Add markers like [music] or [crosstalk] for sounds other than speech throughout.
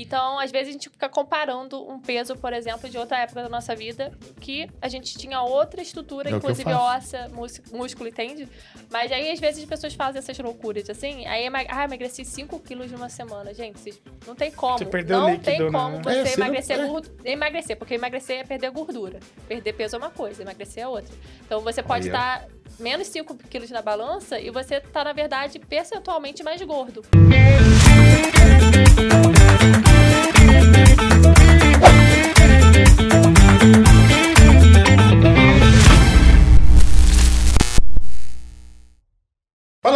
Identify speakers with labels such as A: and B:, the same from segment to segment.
A: Então, às vezes, a gente fica comparando um peso, por exemplo, de outra época da nossa vida, que a gente tinha outra estrutura,
B: É
A: inclusive óssea, mús- músculo, entende? Mas aí, às vezes, as pessoas fazem essas loucuras, assim. Aí, ah, emagreci 5 quilos numa semana. Gente, vocês- não tem como.
C: Você perdeu
A: não
C: líquido,
A: tem
C: né?
A: como
B: É,
A: você emagrecer
B: é.
A: gordo- emagrecer, porque emagrecer é perder gordura. Perder peso é uma coisa, emagrecer é outra. Então, você pode estar menos 5 quilos na balança e você tá, na verdade, percentualmente mais gordo.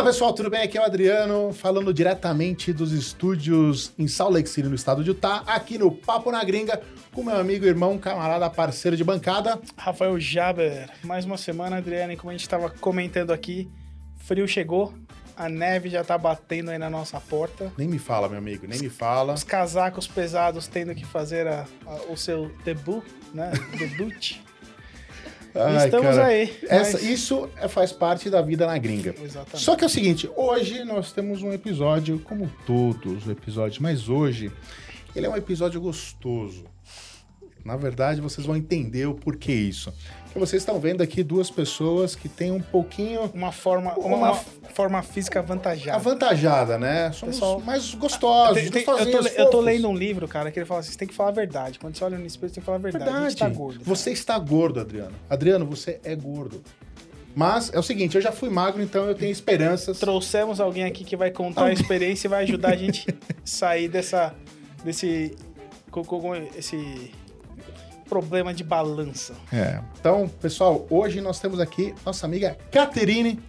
B: Fala pessoal, tudo bem? Aqui é o Adriano, falando diretamente dos estúdios em Salt Lake City, no estado de Utah, aqui no Papo na Gringa, com meu amigo, irmão, camarada, parceiro de bancada.
C: Rafael Jaber, mais uma semana, Adriane, como a gente estava comentando aqui, frio chegou, a neve já tá batendo aí na nossa porta.
B: Nem me fala, meu amigo, nem me fala.
C: Os casacos pesados tendo que fazer a- a- o seu debut, né? [laughs] Debut.
B: Ai,
C: Estamos
B: cara,
C: aí.
B: Essa,
C: mas-
B: Isso faz parte da vida na gringa.
C: Exatamente.
B: Só que é o seguinte, hoje nós temos um episódio, como todos os episódios, mas hoje ele é um episódio gostoso. Na verdade, vocês vão entender o porquê isso. Vocês estão vendo aqui duas pessoas que têm um pouquinho
C: Uma forma, uma,
B: Uma-
C: forma física avantajada.
B: avantajada, né? Somos
C: Pessoal,
B: mais gostosos,
C: Tem- tem- eu, tô, eu tô lendo um livro, cara, que ele fala assim: você tem que falar a verdade. Quando você olha no espelho, você tem que falar a verdade. A gente tá gordo. cara.
B: Você está gordo, Adriano. Adriano, você é gordo. Mas é o seguinte, eu já fui magro, então eu tenho esperanças.
C: Trouxemos alguém aqui que vai contar a experiência e vai ajudar a gente [laughs] sair dessa. desse. esse problema de balança.
B: É. Então, pessoal, hoje nós temos aqui nossa amiga Caterine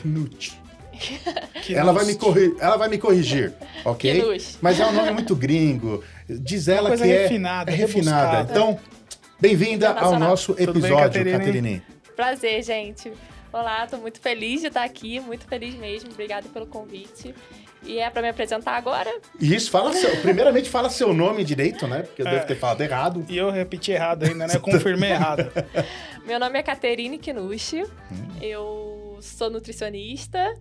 B: Knut. [laughs]
C: Que
B: Ela vai, me corri... ela vai me corrigir, [laughs] ok?
A: Knut.
B: Mas é um nome muito gringo. Diz ela que é
C: refinada,
B: é refinada.
C: rebuscada.
B: Então, bem-vinda ao nosso
C: bem,
B: episódio,
C: Caterine?
B: Caterine.
A: Prazer, gente. Olá, tô muito feliz de estar aqui, muito feliz mesmo. Obrigada pelo convite. E é para me apresentar agora?
B: Isso, fala seu... primeiramente fala seu nome direito, né? Porque eu
C: É.
B: devo ter falado errado.
C: E eu repeti errado ainda, né? Confirmei errado. [laughs]
A: Meu nome é Caterine Kinushi.
B: Hum.
A: Eu sou nutricionista.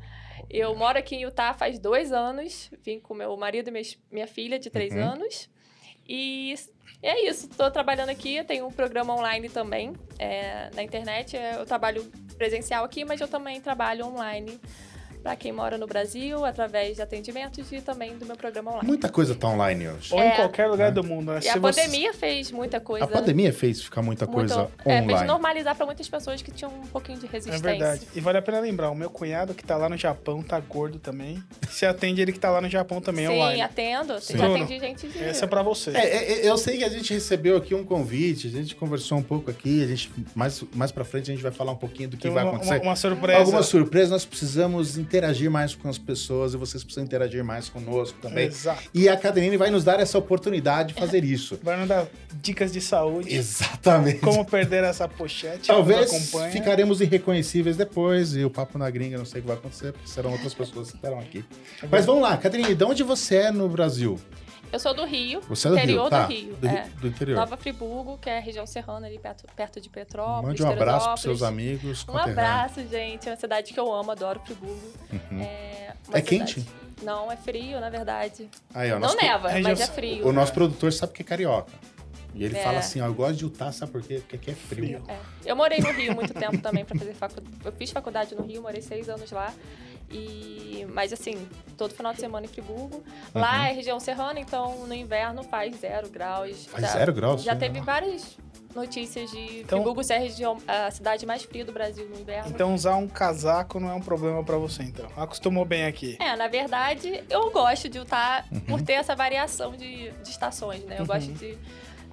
A: Eu moro aqui em Utah faz dois anos. Vim com meu marido e minha- filha de três
B: Uhum.
A: anos. E é isso. Estou trabalhando aqui. Eu tenho um programa online também é, na internet. É, Eu trabalho presencial aqui, mas eu também trabalho online para quem mora no Brasil, através de atendimentos e também do meu programa online.
B: Muita coisa tá online hoje.
C: Ou
A: É.
C: em qualquer lugar do mundo. Né?
A: E
C: Se
A: a
C: você-
A: pandemia fez muita coisa.
B: A pandemia fez ficar muita
A: muito-
B: coisa
A: é, fez
B: online.
A: normalizar para muitas pessoas que tinham um pouquinho de
C: É
A: resistência.
C: verdade. E vale a pena lembrar, o meu cunhado que tá lá no Japão tá gordo também. Se atende ele que tá lá no Japão também
A: Sim,
C: online.
A: atendo.
B: Sim.
A: Já
C: Bruno,
A: atendi gente de...
C: Essa é pra você.
B: É, é, é, eu sei que a gente recebeu aqui um convite, a gente conversou um pouco aqui, a gente mais, mais pra frente a gente vai falar um pouquinho do que
C: Tem
B: vai
C: uma,
B: acontecer.
C: uma- uma surpresa.
B: Algumas surpresas, nós precisamos interagir mais com as pessoas e vocês precisam interagir mais conosco também.
C: Exato.
B: E a Caterine vai nos dar essa oportunidade de fazer isso.
C: Vai nos dar dicas de saúde.
B: Exatamente.
C: Como perder essa pochete.
B: Talvez ficaremos irreconhecíveis depois e o papo na gringa, não sei o que vai acontecer, porque serão outras pessoas que estarão aqui. Mas vamos lá, Caterine, de onde você é no Brasil?
A: Eu sou do Rio,
B: Você é do
A: interior
B: Rio, tá?
A: do Rio.
B: Do,
A: é.
B: do interior.
A: Nova Friburgo, que é a região serrana ali perto, perto de Petrópolis.
B: Mande um abraço para seus amigos.
A: Um abraço, gente. É uma cidade que eu amo, adoro Friburgo.
B: Uhum.
A: É,
B: É quente?
A: Não, é frio, na verdade.
B: Aí, ó,
A: Não neva,
C: região-
A: mas é frio.
B: o nosso produtor sabe que é carioca. E ele
A: É.
B: fala assim, ó, eu gosto de Utah, sabe por quê? Porque aqui é frio.
C: Frio.
A: É. Eu morei no Rio muito tempo também para fazer faculdade. Eu fiz faculdade no Rio, morei seis anos lá. E mas assim, todo final de semana em Friburgo. Lá é região serrana, então no inverno faz zero graus.
B: Faz
A: Já-
B: zero graus?
A: Já teve várias notícias de
C: Então-
A: Friburgo ser a, região, a cidade mais fria do Brasil no inverno.
C: Então usar um casaco não é um problema pra você, então. Acostumou bem aqui.
A: É, na verdade, eu gosto de Utah
B: Uhum.
A: por ter essa variação de, de estações, né? Eu
C: Uhum.
A: gosto de,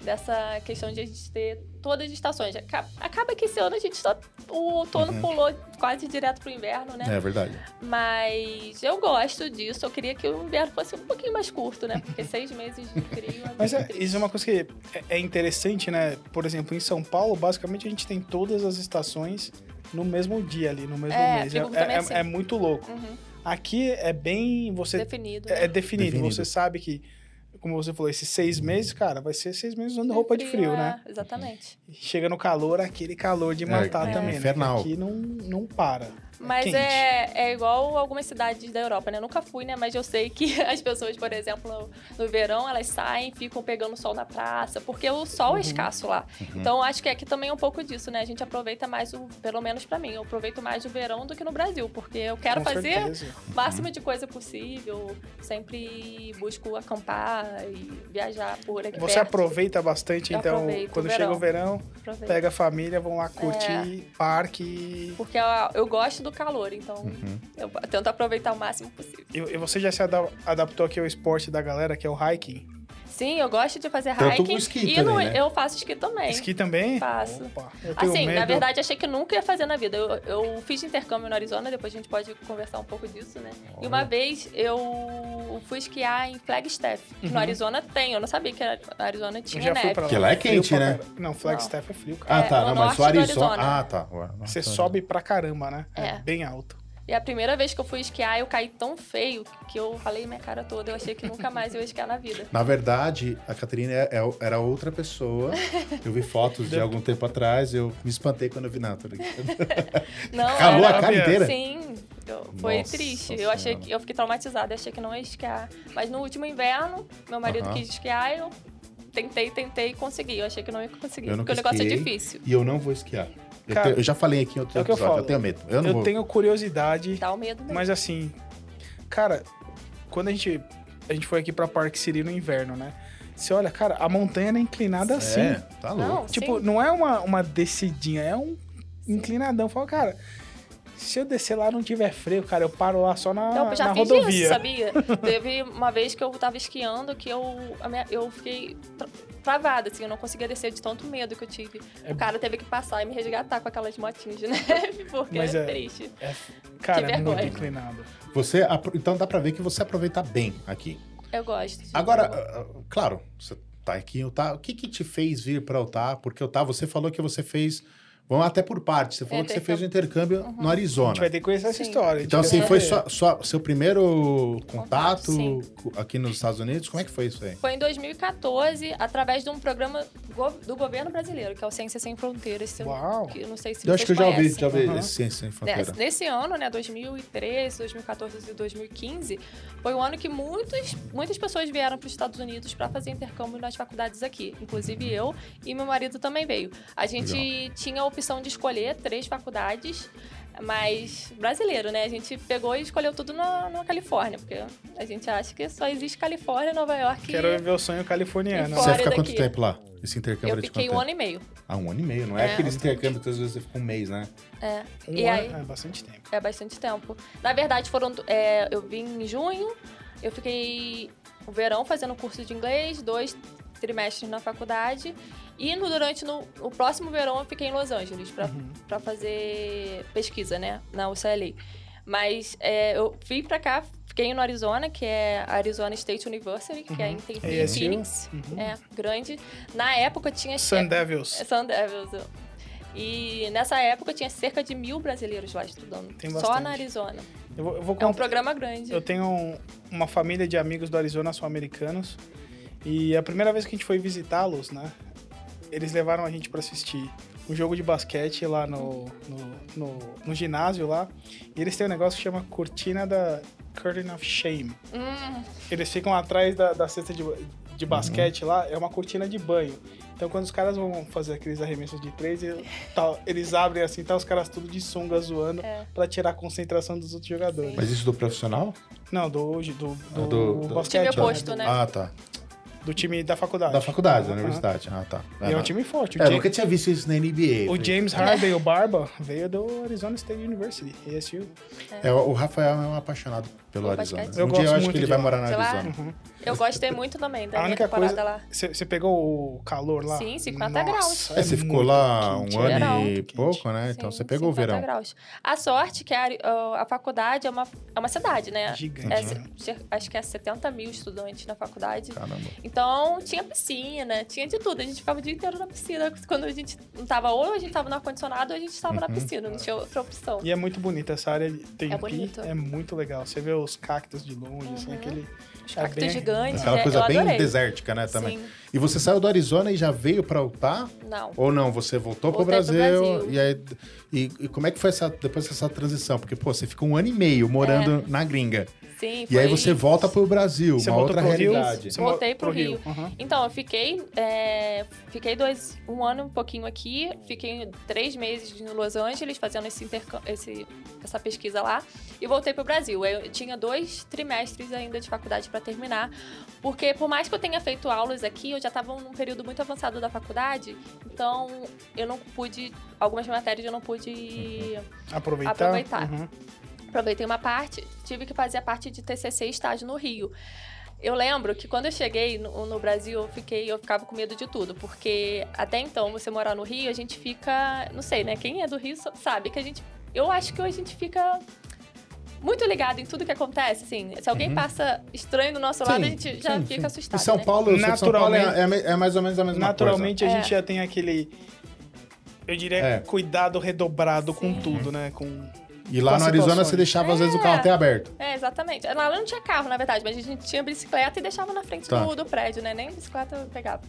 A: dessa questão de a gente ter todas as estações. Aca- Acaba que esse ano a gente só. O outono
B: Uhum.
A: pulou quase direto pro inverno, né?
B: É verdade.
A: Mas eu gosto disso. Eu queria que o inverno fosse um pouquinho mais curto, né? Porque [laughs] seis meses de frio é
C: Mas
A: muito
C: é,
A: triste.
C: isso é uma coisa que é- é interessante, né? Por exemplo, em São Paulo, basicamente a gente tem todas as estações no mesmo dia ali, no mesmo
A: É,
C: mês. É,
A: é
C: é-
A: assim.
C: é muito louco.
A: Uhum,
C: Aqui é bem. Você
A: definido.
C: é,
A: né?
C: é definido.
B: Definido.
C: Você sabe que, como você falou, esses seis meses, cara, vai ser seis meses usando roupa de frio,
A: é,
C: né?
A: Exatamente.
C: Chega no calor, aquele calor de matar
B: é
C: também,
B: infernal.
C: né? Que aqui não, não para.
A: Mas
C: quente.
A: é, é igual algumas cidades da Europa, né? Eu nunca fui, né? Mas eu sei que [laughs] as pessoas, por exemplo, no, no verão, elas saem, ficam pegando sol na praça, porque o sol
C: Uhum.
A: é escasso lá. Então, acho que aqui também é um pouco disso, né? A gente aproveita mais, o, pelo menos pra mim, eu aproveito mais o verão do que no Brasil, porque eu quero
C: Com
A: fazer
C: certeza.
A: o máximo de coisa possível, sempre busco acampar e viajar por aqui
C: Você
A: perto.
C: aproveita bastante,
A: Eu
C: então, quando
A: o
C: chega o
A: verão.
C: verão,
A: Aproveito.
C: pega a família, vão lá curtir
A: É.
C: parque.
A: Porque eu, eu gosto do calor, então eu tento aproveitar o máximo possível.
C: E, e você já se ada- adaptou aqui ao esporte da galera, que é o hiking?
A: Sim, eu gosto de fazer
B: Tanto
A: hiking.
B: esqui
A: e
B: também,
A: no-
B: né?
A: eu faço esqui também.
C: Esqui também?
A: Faço.
C: Opa,
A: Assim,
C: medo.
A: na verdade, achei que nunca ia fazer na vida. Eu, eu fiz intercâmbio no Arizona, depois a gente pode conversar um pouco disso, né? E uma vez eu fui esquiar em Flagstaff. que No Arizona tem, eu não sabia que no Arizona
C: Uhum. Eu
A: tinha
C: já fui
A: neve.
C: pra lá.
B: Porque lá é quente, né?
C: Não, Flagstaff é frio,
B: Ah,
C: cara.
A: É,
B: tá.
A: no
B: Não, mas o Arizona. Ah, tá. Ué,
C: Você sobe pra caramba, né? É.
A: É.
C: bem alto.
A: E a primeira vez que eu fui esquiar, eu caí tão feio que eu falei minha cara toda. Eu achei que nunca mais eu ia esquiar na vida.
B: Na verdade, a Catarina é- é- era outra pessoa. Eu vi fotos de algum tempo atrás, eu me espantei quando eu vi nada. [laughs]
A: Não,
B: Calou
A: era-
B: a cara inteira?
A: Sim, eu- foi
B: Nossa
A: triste. Eu achei que eu fiquei traumatizada, achei que não ia esquiar. Mas no último inverno, meu marido quis esquiar e eu tentei, tentei e consegui. Eu achei que não ia conseguir,
B: Eu
A: porque
B: nunca
A: o negócio é
B: esquiei.
A: difícil.
B: E eu não vou esquiar. Eu,
C: Cara,
B: te- eu já falei aqui em outro
C: é o que eu
B: episódio, eu,
C: falo.
B: tenho medo. Eu não
C: Eu
B: vou.
C: tenho curiosidade,
A: Dá o medo mesmo.
C: mas assim, cara, quando a gente, a gente foi aqui pra Park City no inverno, né? Você olha, cara, a montanha é inclinada assim.
B: É, tá louco.
A: Não,
C: Tipo,
A: sim.
C: não é uma, uma descidinha, é um inclinadão. Fala, cara, se eu descer lá e não tiver freio, cara, eu paro lá só na,
A: Eu já
C: na
A: fiz
C: rodovia.
A: isso, sabia? [laughs] Teve uma vez que eu tava esquiando que eu, a minha- eu fiquei travada, assim, eu não conseguia descer de tanto medo que eu tive.
C: É-
A: O cara teve que passar e me resgatar com aquelas motinhas de [laughs] neve, porque
C: Mas
A: é,
C: é-
A: triste.
C: É, cara,
A: Que
C: é muito
A: vergonha.
C: inclinado.
B: Você, então dá pra ver que você aproveita bem aqui.
A: Eu gosto.
B: Agora, ah, ah, claro, você tá aqui em Utah. O que que te fez vir pra Utah? Porque Utah, você falou que você fez... Vamos até por parte. Você falou que você fez o intercâmbio no
C: A gente
B: Arizona.
C: vai ter que conhecer essa
A: Sim.
C: história.
B: Então, assim, foi sua, sua- seu primeiro contato
A: sim.
B: aqui nos Estados Unidos? Como é que foi isso aí?
A: Foi em 2014, através de um programa do governo brasileiro, que é o Ciência Sem Fronteiras.
C: Uau.
A: que eu não sei se
B: Eu acho que eu já ouvi, já ouvi esse Ciência Sem Fronteira.
A: Nesse, nesse ano, né, 2013, 2014 e 2015, foi um ano que muitas, muitas pessoas vieram para os Estados Unidos para fazer intercâmbio nas faculdades aqui. Inclusive eu e meu marido também veio. A gente tinha a opção de escolher três faculdades, mas brasileiro, né? A gente pegou e escolheu tudo na, na Califórnia, porque a gente acha que só existe Califórnia, Nova York.
C: Quero viver o sonho californiano.
A: E
B: Você ficar quanto tempo lá? Esse intercâmbio
A: Eu fiquei um
B: tempo?
A: ano e meio.
B: Ah, um ano e meio. Não é,
A: É.
B: aqueles intercâmbios que às vezes você fica um mês, né?
A: É.
C: Um
A: e
C: ano
A: aí,
C: é bastante tempo.
A: É bastante tempo. Na verdade, foram. é, eu vim em junho, eu fiquei o verão fazendo curso de inglês, dois trimestres na faculdade. E no, durante no, o próximo verão eu fiquei em Los Angeles para
C: Uhum.
A: fazer pesquisa, né? Na UCLA. Mas é, eu vim pra cá, fiquei no Arizona, que é Arizona State University, que é em, tem em
C: ASU?
A: Phoenix.
C: Uhum.
A: É, grande. Na época tinha.
C: Sun Devils.
A: Sun Devils. E nessa época tinha cerca de mil brasileiros lá estudando.
C: Tem
A: só na Arizona.
C: Eu vou, eu vou
A: É um programa grande.
C: Eu tenho um- uma família de amigos do Arizona sul-americanos. E a primeira vez que a gente foi visitá-los, né? Eles levaram a gente pra assistir um jogo de basquete lá no, no, no, no ginásio lá. E eles têm um negócio que chama Cortina da Curtain of Shame.
A: Hum,
C: Eles ficam atrás da, da cesta de, de basquete lá, é uma cortina de banho. Então quando os caras vão fazer aqueles arremessos de três, e tal, eles abrem assim, tá os caras tudo de sunga zoando
A: É.
C: pra tirar a concentração dos outros jogadores.
B: Mas isso do profissional?
C: Não, do, do, do,
B: Ah, do- do-
C: basquete.
A: Time oposto, né?
B: Ah, tá.
C: Do time da faculdade.
B: Da faculdade, da universidade. Ah, tá.
C: E é um time forte. O,
B: É, eu
C: Ja-
B: nunca tinha visto isso na NBA.
C: o James Harden, o Barba, veio do Arizona State University, ASU.
B: É, o Rafael é um apaixonado pelo Arizona.
A: basquete.
C: Eu
B: um
C: gosto
B: dia eu acho
C: muito
B: que ele vai morar na
A: De lá?
B: Arizona.
C: Uhum.
A: eu gostei muito também da
C: A
A: minha
C: única
A: temporada
C: coisa-
A: lá.
C: Você pegou o calor lá?
A: Sim, 50
C: Nossa,
A: graus.
B: É, você ficou
C: muito
B: lá um
C: é
B: ano
A: Verão.
B: e pouco, né? Então
A: Sim,
B: você pegou o
A: 50
B: verão.
A: graus. A sorte que a, a faculdade é uma, é uma cidade, né?
C: Gigante,
A: É,
C: né?
A: acho que é 70 mil estudantes na faculdade.
B: Caramba.
A: Então tinha piscina, tinha de tudo. A gente ficava o dia inteiro na piscina. Quando a gente não tava, ou a gente tava no ar-condicionado, ou a gente estava
B: Uhum.
A: na piscina, não tinha outra opção.
C: E é muito bonita essa área Tempi,
A: É bonito.
C: é muito legal. Você vê os cactos de longe, assim,
A: Uhum.
C: aquele
A: os
C: É
A: cactos
C: bem-
A: gigantes.
B: Aquela
A: é,
B: coisa
A: eu
B: bem
A: adorei.
B: desértica, né, também.
A: Sim,
B: E você saiu do Arizona e já veio pra Utah?
A: não.
B: Ou não? Você voltou pro
A: Voltei pro
B: Brasil,
A: Brasil.
B: E, aí, e, e como é que foi essa, depois dessa transição? Porque, pô, você ficou um ano e meio morando na gringa.
A: Sim,
B: E aí
A: foi-
B: você volta pro Brasil,
C: Você
B: uma outra
C: pro Rio?
B: realidade.
C: Você
A: Voltei
C: mo-
A: pro Rio.
C: Aham.
A: Então, eu fiquei, é, fiquei dois, um ano um pouquinho aqui, fiquei três meses em Los Angeles fazendo esse esse, essa pesquisa lá e voltei pro Brasil. Eu tinha dois trimestres ainda de faculdade para terminar, porque por mais que eu tenha feito aulas aqui, eu já estava num período muito avançado da faculdade, então eu não pude, algumas matérias eu não pude
C: Aproveitar.
A: Aproveitar.
C: Uhum.
A: aproveitei uma parte, tive que fazer a parte de TCC e estágio no Rio. Eu lembro que quando eu cheguei no, no Brasil, eu fiquei, eu ficava com medo de tudo, porque até então você morar no Rio, a gente fica, não sei, né? Quem é do Rio sa- sabe que a gente, eu acho que a gente fica muito ligado em tudo que acontece, assim. Se alguém passa estranho do nosso lado, a gente já
B: sim,
A: fica
B: sim.
A: assustado.
B: Em São
A: né?
B: Paulo, sei que São Paulo é,
C: Naturalmente-
B: é, é mais ou menos a mesma
C: Naturalmente a
A: É.
C: gente já tem aquele. Eu diria
B: É.
C: cuidado redobrado com
A: Sim.
C: tudo, né? Com.
B: E lá
C: com
B: no Arizona você deixava às vezes o carro até aberto.
A: É, exatamente. Lá não tinha carro, na verdade, mas a gente tinha bicicleta e deixava na frente
B: Tá.
A: do, do prédio, né? Nem bicicleta eu pegava.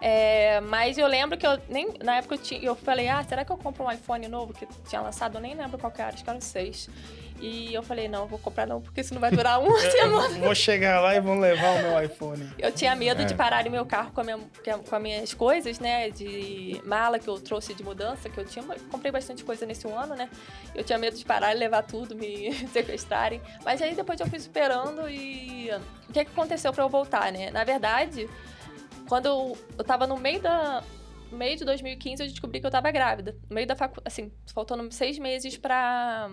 A: É, mas eu lembro que eu nem. Na época eu, tinha, eu falei, ah, será que eu compro um iPhone novo que tinha lançado? Eu nem lembro qual que era, acho que era o 6. E eu falei, não, eu vou comprar não, porque isso não vai durar [laughs] uma semana.
C: Vou chegar lá e vão levar o meu iPhone.
A: Eu tinha medo
B: É.
A: de parar meu carro com, a minha, com as minhas coisas, né? De mala que eu trouxe de mudança, que eu tinha. Comprei bastante coisa nesse ano, né? Eu tinha medo de parar e levar tudo, me [laughs] sequestrarem. Mas aí depois eu fui superando e. O que, que aconteceu pra eu voltar, né? Na verdade, quando eu, eu tava no meio da. No meio de 2015, eu descobri que eu tava grávida. No meio da faculdade. Assim, faltando seis meses pra.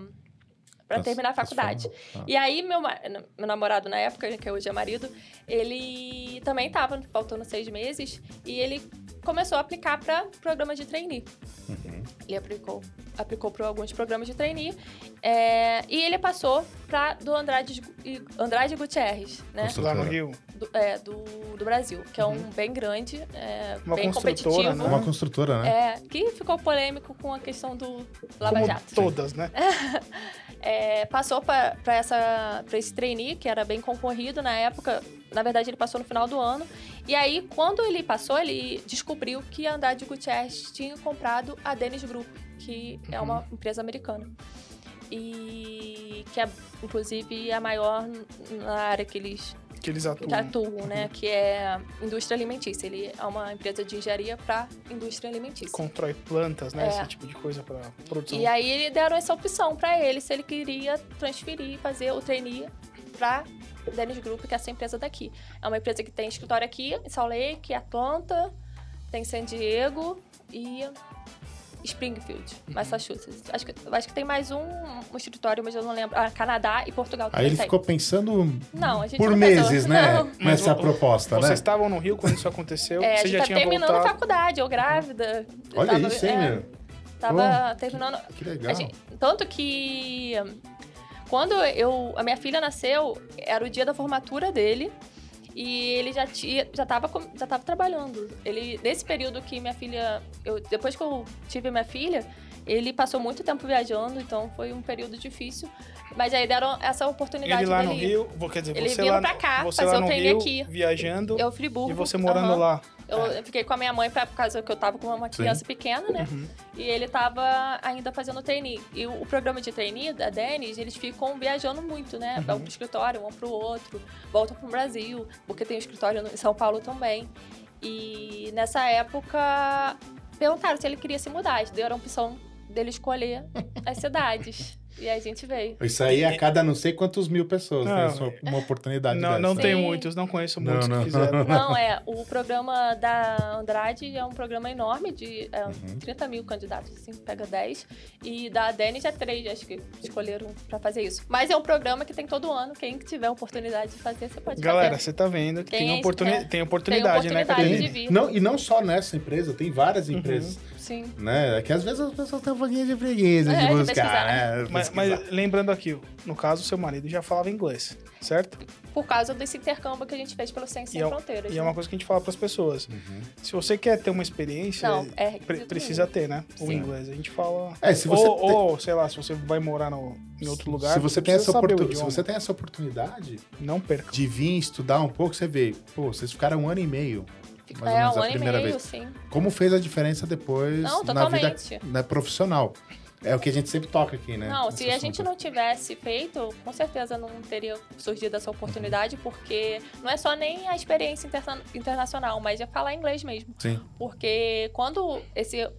A: Pra
B: Tá-
A: terminar a faculdade.
B: Tá.
A: E aí, meu, meu namorado na época, que hoje é marido, ele também tava faltando seis meses e ele começou a aplicar para programa de trainee.
B: Uhum.
A: Ele aplicou, aplicou para alguns programas de trainee é, e ele passou para do Andrade, e- Andrade Gutierrez, né?
C: Lá no Rio.
A: Do, é, do, do Brasil, que é um bem grande, é,
C: Uma
A: bem
C: construtora,
A: competitivo.
C: né?
B: Uma construtora, né?
A: É, que ficou polêmico com a questão do Lava
C: Como
A: Jato. [laughs]
C: todas, né? [laughs]
A: É, passou para esse trainee, que era bem concorrido na época. Na verdade, ele passou no final do ano. E aí, quando ele passou, ele descobriu que a Andrade Gutierrez tinha comprado a Dennis Group, que é uma empresa americana. E que é, inclusive, a maior na área que eles
C: Que eles atuam.
A: que atuam, né? Que é indústria alimentícia. Ele é uma empresa de engenharia para indústria alimentícia.
C: Constrói plantas, né?
A: É.
C: Esse tipo de coisa pra produção.
A: E aí deram essa opção pra ele, se ele queria transferir, fazer o trainee pra Dennis Group, que é essa empresa daqui. É uma empresa que tem escritório aqui em Salt Lake, Atlanta, tem San Diego e Springfield,
B: Uhum.
A: Massachusetts. Acho que, acho que tem mais um, um escritório, mas eu não lembro. Ah, Canadá e Portugal
B: Aí ele
A: tem.
B: ficou pensando
A: Não, a gente
B: por
A: não
B: meses,
A: pensou.
B: né?
A: Não.
B: Nessa proposta,
C: Vocês
B: né?
C: estavam no Rio quando isso aconteceu?
A: É, a
C: Você
A: gente
C: já
A: tá
C: tinha
A: terminando
C: voltado?
A: a faculdade, eu grávida.
B: Olha
A: Tava-
B: isso, hein,
A: é,
B: meu?
A: Tava terminando.
B: Que legal.
A: A gente- tanto que hum, quando eu a minha filha nasceu, era o dia da formatura dele e ele já tinha já tava já tava trabalhando. Ele nesse período que minha filha eu depois que eu tive minha filha, ele passou muito tempo viajando, então foi um período difícil. Mas aí deram essa oportunidade
C: Ele lá no
A: dele. ir.
C: Rio, vou- quer dizer,
A: Ele
C: você lá,
A: pra cá,
C: você
A: fazer
C: lá
A: o
C: no
A: treino
C: Rio,
A: aqui.
C: viajando,
A: Eu Friburgo.
C: e você morando
A: aham.
C: lá.
A: Eu
C: É.
A: fiquei com a minha mãe pra, por causa que eu tava com uma criança pequena, né?
C: Uhum.
A: E ele tava ainda fazendo trainee. E o, o programa de trainee da Denis, eles ficam viajando muito, né?
C: Uhum.
A: Vão pro escritório, um pro outro, voltam pro Brasil, porque tem um escritório em São Paulo também. E nessa época perguntaram se ele queria se mudar. Eles deram a opção dele escolher as cidades. [laughs] E aí a gente veio.
B: Isso aí é a cada não sei quantos mil pessoas, né?
C: Não,
B: Isso é uma oportunidade
C: Não,
B: dessa.
C: não tem
A: Sim.
C: muitos, não conheço
B: Não,
C: muitos
B: não.
C: que fizeram. [laughs]
A: Não, é. O programa da Andrade é um programa enorme de é,
B: Uhum.
A: 30 mil candidatos, assim, pega 10. E da Denis é 3, acho que escolheram pra fazer isso. Mas é um programa que tem todo ano. Quem tiver oportunidade de fazer, você pode
C: Galera,
A: fazer.
C: você tá vendo que tem,
A: Tem-
C: oportuni
A: é,
C: tem oportunidade,
A: tem
C: né,
A: oportunidade
C: Catarina?
A: de vir.
B: Não, e não só nessa empresa, tem várias
C: Uhum.
A: Sim.
B: Né? É que às vezes as pessoas têm um pouquinho de preguiça
A: É,
B: de buscar,
A: pesquisar.
B: né?
C: Mas, mas lembrando aqui, no caso, seu marido já falava inglês, certo?
A: Por causa desse intercâmbio que a gente fez pelo Ciência
C: E
A: Sem
C: é,
A: Fronteiras.
C: e é
A: né?
C: uma coisa que a gente fala para as pessoas. Se você quer ter uma experiência,
A: Não, é
C: pre- precisa ter, né? O
A: Sim.
C: inglês. A gente fala.
B: É, se você
C: ou,
B: tem-
C: ou, sei lá, se você vai morar no, em outro lugar.
B: se você, tem essa
C: saber o
B: oportun- se você tem essa oportunidade
C: Não perca.
B: de vir estudar um pouco, você vê, pô, vocês ficaram um ano e meio. Mais ou
A: é,
B: menos
A: um
B: a
A: ano e
B: primeira
A: meio,
B: vez.
A: sim.
B: Como fez a diferença depois
A: Não,
B: na vida né, profissional? É o que a gente sempre toca aqui, né?
A: Não, se a gente não tivesse feito, com certeza não teria surgido essa oportunidade, porque não é só nem a experiência interna- internacional, mas é falar inglês mesmo.
B: Sim.
A: Porque quando esse,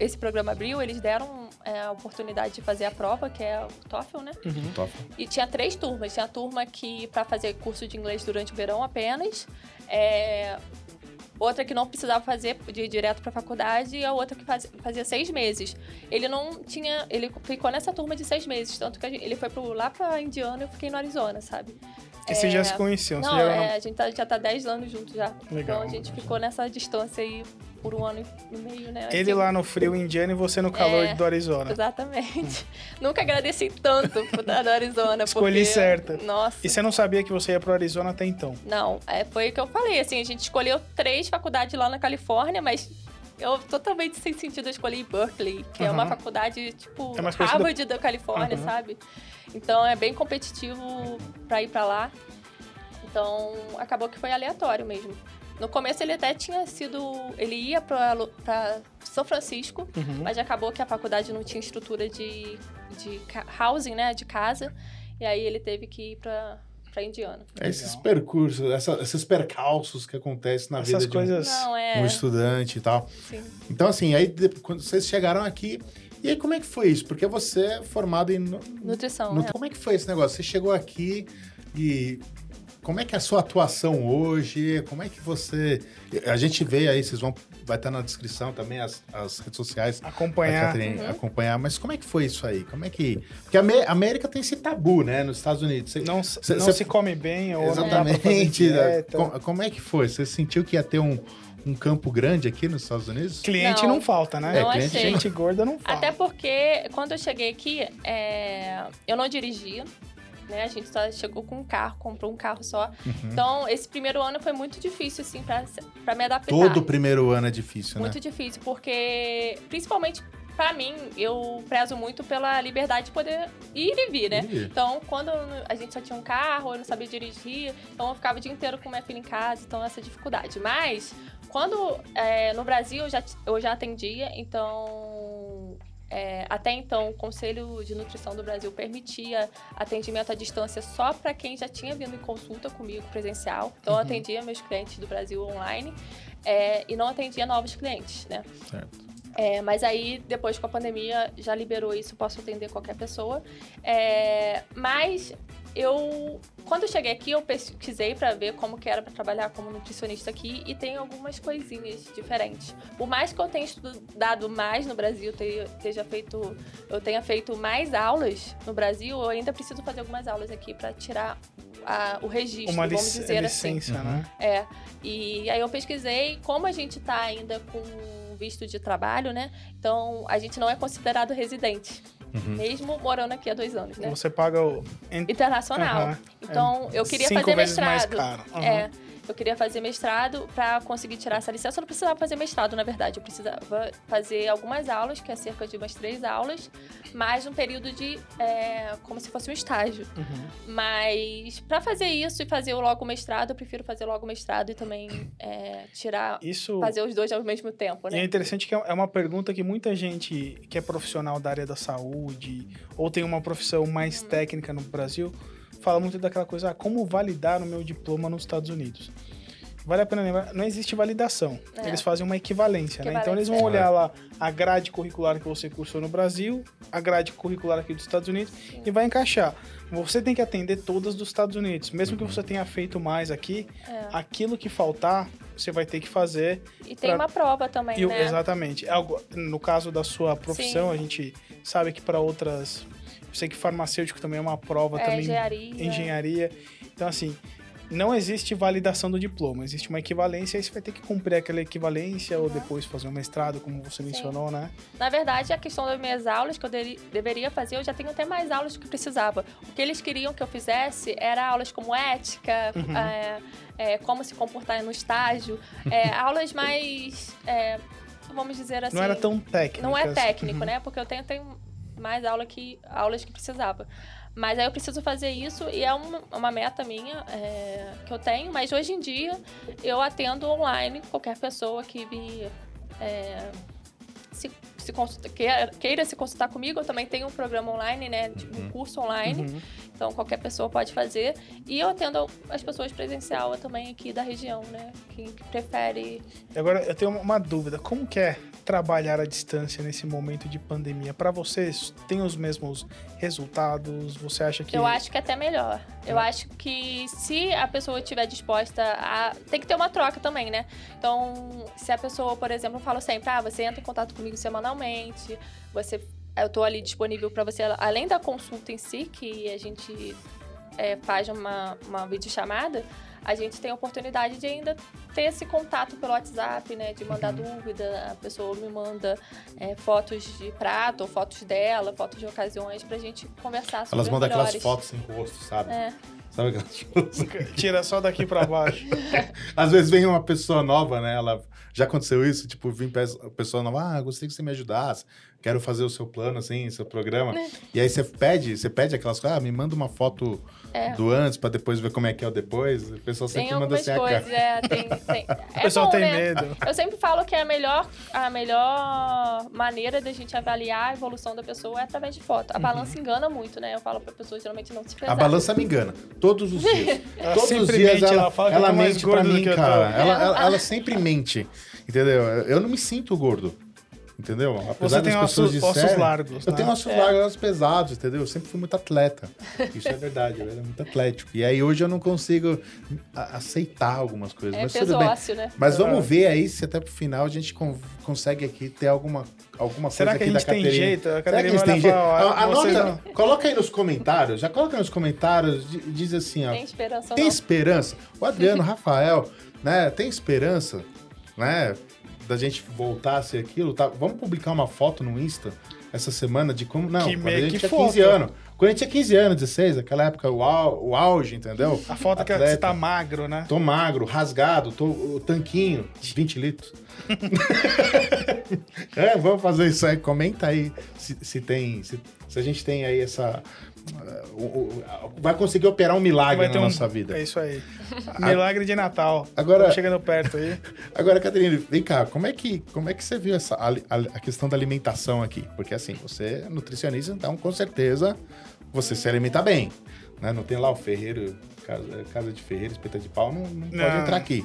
A: esse programa abriu, eles deram é, a oportunidade de fazer a prova, que é o TOEFL, né?
C: Uhum.
B: Top.
A: E tinha três turmas. Tinha a turma que para fazer curso de inglês durante o verão apenas. é, Outra que não precisava fazer, podia ir direto para a faculdade. E a outra que faz- fazia seis meses. Ele não tinha... Ele ficou nessa turma de seis meses. Tanto que gente- ele foi pro, lá para Indiana e eu fiquei no Arizona, sabe?
C: E vocês já
A: É,
C: se conheciam?
A: Não,
C: já
A: é, a gente tá- já tá 10 anos juntos já.
C: Legal.
A: Então a gente ficou nessa distância aí por um ano e meio, né?
C: Ele lá no frio indiano e você no calor
A: É,
C: do Arizona.
A: Exatamente. [laughs] Nunca agradeci tanto do Arizona.
C: Escolhi
A: porque,
C: certa.
A: Nossa.
C: E você não sabia que você ia pro Arizona até então?
A: Não, é, foi o que eu falei, assim, a gente escolheu três faculdades lá na Califórnia, mas eu totalmente sem sentido escolhi Berkeley, que é uma faculdade tipo
C: É
A: Harvard da Califórnia,
C: Aham.
A: sabe? Então é bem competitivo pra ir pra lá. Então acabou que foi aleatório mesmo. No começo ele até tinha sido. Ele ia pra São Francisco,
C: Uhum.
A: mas acabou que a faculdade não tinha estrutura de, de housing, né? De casa. E aí ele teve que ir pra, pra Indiana.
B: É esses percursos, essa- esses percalços que acontecem na
C: Essas
B: vida de um-
C: coisas.
A: Não, é.
B: um, estudante e tal.
A: Sim.
B: Então, assim, aí quando vocês chegaram aqui, e aí como é que foi isso? Porque você é formado em... nu-
A: Nutrição.
B: nu-
A: é.
B: Como é que foi esse negócio? Você chegou aqui e... Como é que é a sua atuação hoje? Como é que você... A gente vê aí, vocês vão... Vai estar na descrição também as, as redes sociais
C: Acompanhar.
B: Catherine
A: Uhum.
B: acompanhar. Mas como é que foi isso aí? Como é que... Porque a Amé- a América tem esse tabu, né? Nos Estados Unidos. Você-
C: Não,
B: Cê-
C: não
B: cê-
C: se come bem ou não dá pra fazer
B: Exatamente. né?
C: dieta.
B: Com- Como é que foi? Você sentiu que ia ter um, um campo grande aqui nos Estados Unidos?
C: Cliente
A: Não.
C: não, falta, né?
A: Não
B: cliente
A: achei.
C: Gente gorda não falta.
A: Até porque quando eu cheguei aqui, é, eu não dirigia. Né? A gente só chegou com um carro, comprou um carro só.
B: Uhum.
A: Então, esse primeiro ano foi muito difícil, assim, pra, pra me adaptar.
B: Todo primeiro ano é difícil,
A: Muito
B: né?
A: difícil, porque, principalmente pra mim, eu prezo muito pela liberdade de poder ir e vir, né? Então, quando a gente só tinha um carro, eu não sabia dirigir, então eu ficava o dia inteiro com minha filha em casa, então essa dificuldade. Mas, quando é, no Brasil eu já, eu já atendia, então. É, até então, o Conselho de Nutrição do Brasil permitia atendimento à distância só para quem já tinha vindo em consulta comigo presencial. Então, eu
B: Uhum.
A: atendia meus clientes do Brasil online é, e não atendia novos clientes, né?
B: Certo.
A: É, mas aí, depois com a pandemia, já liberou isso, posso atender qualquer pessoa. É, mas eu, quando eu cheguei aqui, eu pesquisei para ver como que era para trabalhar como nutricionista aqui e tem algumas coisinhas diferentes. Por mais que eu tenha estudado mais no Brasil, tenha, feito, eu tenha feito mais aulas no Brasil, eu ainda preciso fazer algumas aulas aqui para tirar a- o registro,
C: Uma
A: vamos dizer assim.
C: licença, né?
A: É, e aí eu pesquisei como a gente tá ainda com visto de trabalho, né? Então a gente não é considerado residente,
B: Uhum.
A: mesmo morando aqui há dois anos, né?
C: Você paga o.
A: Internacional.
C: Aham.
A: Então eu queria
C: cinco
A: fazer
C: vezes mais
A: mestrado.
C: caro. Aham.
A: É, eu queria fazer mestrado para conseguir tirar essa licença. Eu não precisava fazer mestrado, na verdade. Eu precisava fazer algumas aulas, que é cerca de umas três aulas, mais um período de. é, como se fosse um estágio.
C: Uhum.
A: Mas para fazer isso e fazer logo o mestrado, eu prefiro fazer logo o mestrado e também é, tirar.
C: Isso.
A: Fazer os dois ao mesmo tempo,
C: E é
A: né?
C: interessante que é uma pergunta que muita gente que é profissional da área da saúde ou tem uma profissão mais
A: Uhum.
C: técnica no Brasil fala muito daquela coisa, ah, como validar o meu diploma nos Estados Unidos? Vale a pena lembrar, não existe validação.
A: É.
C: Eles fazem uma equivalência, né? Então eles vão olhar lá a grade curricular que você cursou no Brasil, a grade curricular aqui dos Estados Unidos e vai encaixar. Você tem que atender todas dos Estados Unidos, mesmo que você tenha feito mais aqui,
A: É.
C: aquilo que faltar, você vai ter que fazer
A: E tem
C: pra-
A: uma prova também,
C: e
A: né?
C: Exatamente. É Algo, no caso da sua profissão,
A: Sim.
C: a gente sabe que para outras. Eu sei que farmacêutico também é uma prova
A: É,
C: também.
A: engenharia.
C: Engenharia. Então, assim, não existe validação do diploma, existe uma equivalência e você vai ter que cumprir aquela equivalência ou depois fazer um mestrado, como você mencionou, né?
A: Na verdade, a questão das minhas aulas que eu deri- deveria fazer, eu já tenho até mais aulas do que precisava. O que eles queriam que eu fizesse era aulas como ética,
C: Uhum.
A: é, é, como se comportar no estágio, [laughs] é, aulas mais, é, vamos dizer assim...
C: não era tão técnico.
A: Não é técnico,
C: Uhum.
A: né? Porque eu tenho, tenho mais aula que, aulas que precisava. Mas aí eu preciso fazer isso e é uma, uma meta minha é, que eu tenho. Mas hoje em dia eu atendo online qualquer pessoa que me é, se, se consulta, queira, queira se consultar comigo. Eu também tenho um programa online, né? Tipo, um curso online.
C: Uhum.
A: Então qualquer pessoa pode fazer. E eu atendo as pessoas presencial também aqui da região, né? Que, que prefere.
C: Agora, eu tenho uma dúvida. Como que é trabalhar à distância nesse momento de pandemia? Para vocês, tem os mesmos resultados? Você acha que...
A: Eu acho que é até melhor. Eu
C: É.
A: acho que se a pessoa estiver disposta a. Tem que ter uma troca também, né? Então, se a pessoa, por exemplo, eu falo sempre, ah, você entra em contato comigo semanalmente, você. Eu tô ali disponível para você, além da consulta em si, que a gente é, faz uma, uma videochamada, a gente tem a oportunidade de ainda ter esse contato pelo WhatsApp, né? De mandar dúvida, a pessoa me manda é, fotos de prato, ou fotos dela, fotos de ocasiões, pra gente conversar sobre
B: Elas mandam aquelas
A: melhores.
B: fotos sem rosto, sabe?
A: É.
B: Sabe aquelas fotos?
C: Tira só daqui para baixo. [laughs]
B: Às vezes vem uma pessoa nova, né? Ela já aconteceu isso, tipo, vem pe- pessoa nova, ah, gostaria que você me ajudasse, quero fazer o seu plano, assim, seu programa.
A: Né.
B: E aí você pede, você pede aquelas coisas, ah, me manda uma foto
A: É.
B: do antes pra depois ver como é que é o depois. A pessoa sempre
A: Tem
B: manda assim, ah,
A: coisas,
B: cara.
A: é, tem, [laughs] tem.
C: O
A: É
C: pessoal
A: bom,
C: tem
A: né?
C: medo.
A: Eu sempre falo que a melhor, a melhor maneira da gente avaliar a evolução da pessoa é através de foto. A balança engana muito, né? Eu falo pra pessoa geralmente não se pesar.
B: Uhum. A balança me engana, todos os dias. [laughs]
C: Ela
B: todos os dias
C: mente,
B: ela,
C: ela fala
B: ela mente pra mim, cara. Ela, ela, [laughs] ela sempre mente, entendeu? Eu não me sinto gordo, entendeu? Apesar
C: Você tem
B: das pessoas
C: ossos, ossos
B: disserem,
C: largos,
B: Eu
C: né?
B: tenho ossos
A: É.
B: largos, ossos pesados, entendeu? Eu sempre fui muito atleta. Isso é verdade, eu era muito atlético. E aí hoje eu não consigo a- aceitar algumas coisas,
A: É
B: mas
A: peso
B: tudo bem.
A: ósseo, né?
B: Mas
C: É.
B: vamos ver aí se até pro final a gente con- consegue aqui ter alguma, alguma
C: Será
B: coisa
C: que a
B: aqui
C: gente
B: da
C: tem
B: Caterina.
C: jeito? A
B: Será que
C: Caterina
B: eles
C: vai
B: têm
C: lá e
B: jeito?
C: fala, ó,
B: A-
C: vocês
B: Anota, coloca aí nos comentários, já coloca nos comentários, di- diz assim, ó.
A: Tem esperança
B: Tem
A: não?
B: esperança? O Adriano, o Rafael, né? Tem esperança, né? Da gente voltar a ser aquilo, tá? Vamos publicar uma foto no Insta essa semana de como. Não,
C: Que
B: quando a gente
C: que
B: tinha
C: foto?
B: 15 anos. Quando a gente tinha 15 anos, 16, aquela época, o, au- o auge, entendeu?
C: A foto que
B: Atleta.
C: você tá magro, né?
B: Tô magro, rasgado, tô o tanquinho, 20 litros. [laughs] [laughs] é, vamos fazer isso aí. Comenta aí se, se tem. Se, se a gente tem aí essa. Vai conseguir operar um milagre
C: Vai
B: na
C: um-
B: nossa vida.
C: É isso aí. [laughs] Milagre de Natal.
B: Agora-
C: chegando perto aí. [laughs]
B: Agora, Caterina, vem cá, como é que, como é que você viu essa, a, a- questão da alimentação aqui? Porque assim, você é nutricionista, então com certeza você se alimenta bem. Né? Não tem lá o ferreiro, casa, casa de ferreiro, espeta de pau, não, não pode
C: Não.
B: entrar aqui.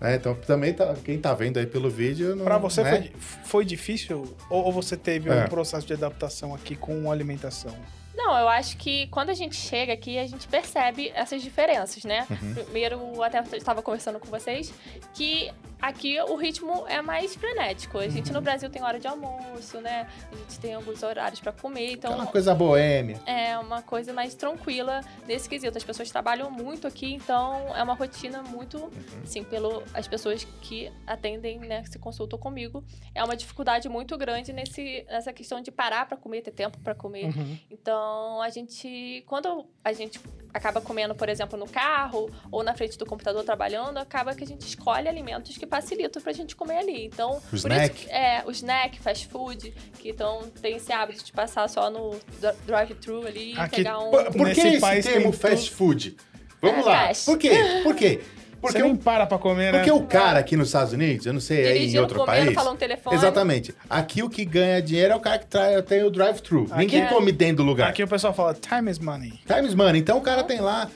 B: né? Então também tá, quem tá vendo aí pelo vídeo.
C: Pra você
B: né?
C: foi, foi difícil ou, ou você teve
B: É.
C: um processo de adaptação aqui com a alimentação?
A: Não, eu acho que quando a gente chega aqui, a gente percebe essas diferenças, né?
B: Uhum.
A: Primeiro, até eu estava conversando com vocês, que aqui o ritmo é mais frenético. A
B: Uhum.
A: gente no Brasil tem hora de almoço, né? A gente tem alguns horários para comer, então
B: Aquela coisa boêmia.
A: é uma coisa mais tranquila nesse quesito. As pessoas trabalham muito aqui, então é uma rotina muito, assim, pelo as pessoas que atendem, né, que se consultam comigo, é uma dificuldade muito grande nesse nessa questão de parar para comer, ter tempo para comer.
C: Uhum.
A: Então, a gente, quando a gente acaba comendo, por exemplo, no carro ou na frente do computador trabalhando, acaba que a gente escolhe alimentos que facilitam pra gente comer ali. Então,
B: O
A: por
B: snack.
A: isso, é, o snack, fast food, que então tem esse hábito de passar só no dri- drive-thru ali e
C: Aqui-
A: pegar um.
B: Por, que esse
C: país
B: termo
C: tem
B: fast food? Vamos
A: É,
B: lá.
A: fast.
B: Por quê? Por quê? [laughs] Porque,
C: você nem
B: o,
C: para pra comer, né?
B: porque o cara aqui nos Estados Unidos, eu não sei aí em
A: Dirigindo,
B: outro
A: comendo,
B: país.
A: falando telefone.
B: Exatamente. Aqui o que ganha dinheiro é o cara que trai, tem o drive-thru. Ninguém
A: é-
B: come dentro do lugar.
C: Aqui o pessoal fala, time is money.
B: Times Money. Então o cara tem lá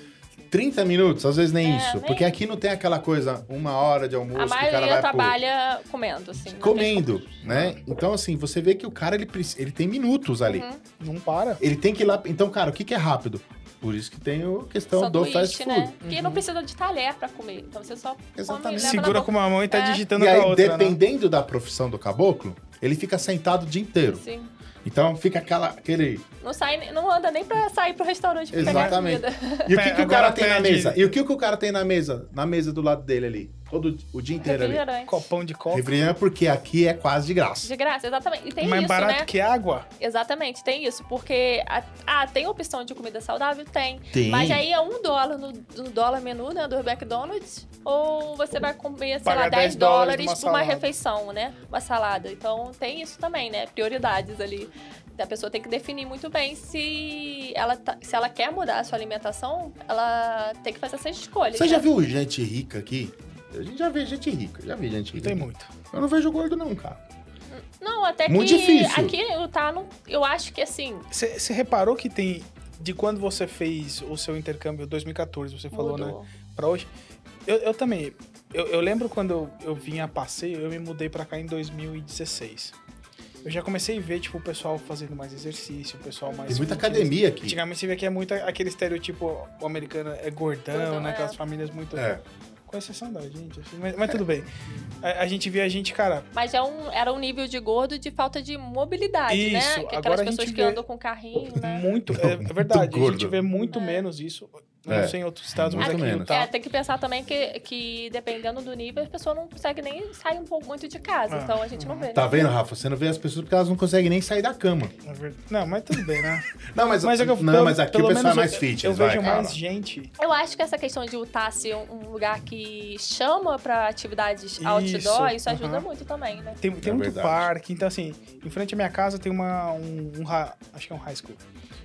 B: 30 minutos, às vezes nem
A: É,
B: isso.
A: nem-
B: Porque aqui não tem aquela coisa, uma hora de almoço,
A: A
B: que o cara
A: maioria
B: vai pro-
A: trabalha comendo, assim.
B: comendo, né? Então, assim, você vê que o cara, ele, ele tem minutos ali.
A: Uhum.
C: Não para.
B: Ele tem que ir lá... Então, cara, o que, que é rápido? Por isso que tem a questão do
A: sanduíche,
B: fast food.
A: né? Porque não precisa de talher pra comer. Então você só come,
B: Exatamente.
A: na
C: Segura com uma mão e tá
A: É.
C: digitando
B: E
C: com a
B: aí,
C: outra, né?
B: dependendo da profissão do caboclo, ele fica sentado o dia inteiro.
A: Sim.
B: Então fica aquela, aquele.
A: Não, sai, não anda nem pra sair pro restaurante pra
B: Exatamente.
A: pegar comida.
B: E o que, que o cara tem na mesa? E o que, que o cara tem na mesa? Na mesa do lado dele ali. Todo o dia inteiro ali.
A: Refrigerante.
C: Copão de coca.
B: Refrigerante porque aqui é quase de graça.
A: De graça, exatamente. E tem
C: mais
A: isso,
C: barato
A: né?
C: que água.
A: Exatamente, tem isso. Porque, ah, tem opção de comida saudável? Tem.
B: Tem.
A: Mas aí é um dólar no, no dólar menu, né, do McDonald's. Ou você vai comer, sei
C: Pagar
A: lá, 10
C: 10 dólares
A: por uma refeição, né? Uma salada. Então tem isso também, né? Prioridades ali. A pessoa tem que definir muito bem se ela, tá- se ela quer mudar a sua alimentação, ela tem que fazer essas escolhas.
B: Você já
A: né?
B: viu gente rica aqui? A gente já vê gente rica, já vi gente rica.
C: Tem muito.
B: Eu não vejo gordo, não, cara.
A: Não, até
B: Muito
A: que
B: difícil.
A: aqui eu tá no, eu acho que assim,
C: Você reparou que tem. De quando você fez o seu intercâmbio 2014, você falou, né?
A: mudou.
C: Pra hoje. Eu, eu também. Eu, eu lembro quando eu, eu vim a passeio, eu me mudei pra cá em 2016. Eu já comecei a ver, tipo, o pessoal fazendo mais exercício, o pessoal mais.
B: Tem muita
C: fitness.
B: academia aqui.
C: Antigamente você vê que é muito aquele estereotipo o americano é gordão,
A: Gordão,
C: né?
A: é.
C: Aquelas famílias muito.
B: É.
C: Com exceção da gente, assim, mas, mas tudo bem. A, a gente via a gente, cara,
A: Mas é um, era um nível de gordo de falta de mobilidade,
C: Isso,
A: né? Que
C: agora
A: aquelas
C: a gente
A: pessoas que
C: vê
A: andam com carrinho, né?
C: muito. É, é verdade, a gente vê muito
A: É.
C: menos isso. Não
B: É.
C: sei em outros estados, mas
B: Muito
C: aqui
B: menos.
A: É, tem que pensar também que, que dependendo do nível, a pessoa não consegue nem sair um pouco muito de casa.
C: Ah.
A: Então a gente não vê.
B: Tá vendo, Rafa? Você não vê as pessoas porque elas não conseguem nem sair da cama.
C: É. Não, mas tudo bem, né? [laughs]
B: Não, mas,
C: Mas, é que eu,
B: não,
C: pelo-
B: mas aqui
C: pelo
B: o pessoal é mais
C: eu-
B: fitness,
C: Eu
B: vai,
C: vejo
B: cara.
C: mais gente.
A: Eu acho que essa questão de Utah ser um lugar que chama pra atividades
C: Isso,
A: outdoor, isso ajuda muito também, né?
C: Tem, tem
B: É
C: muito
B: verdade.
C: parque, então assim, em frente à minha casa tem uma. Um, um ha- acho que é um high school.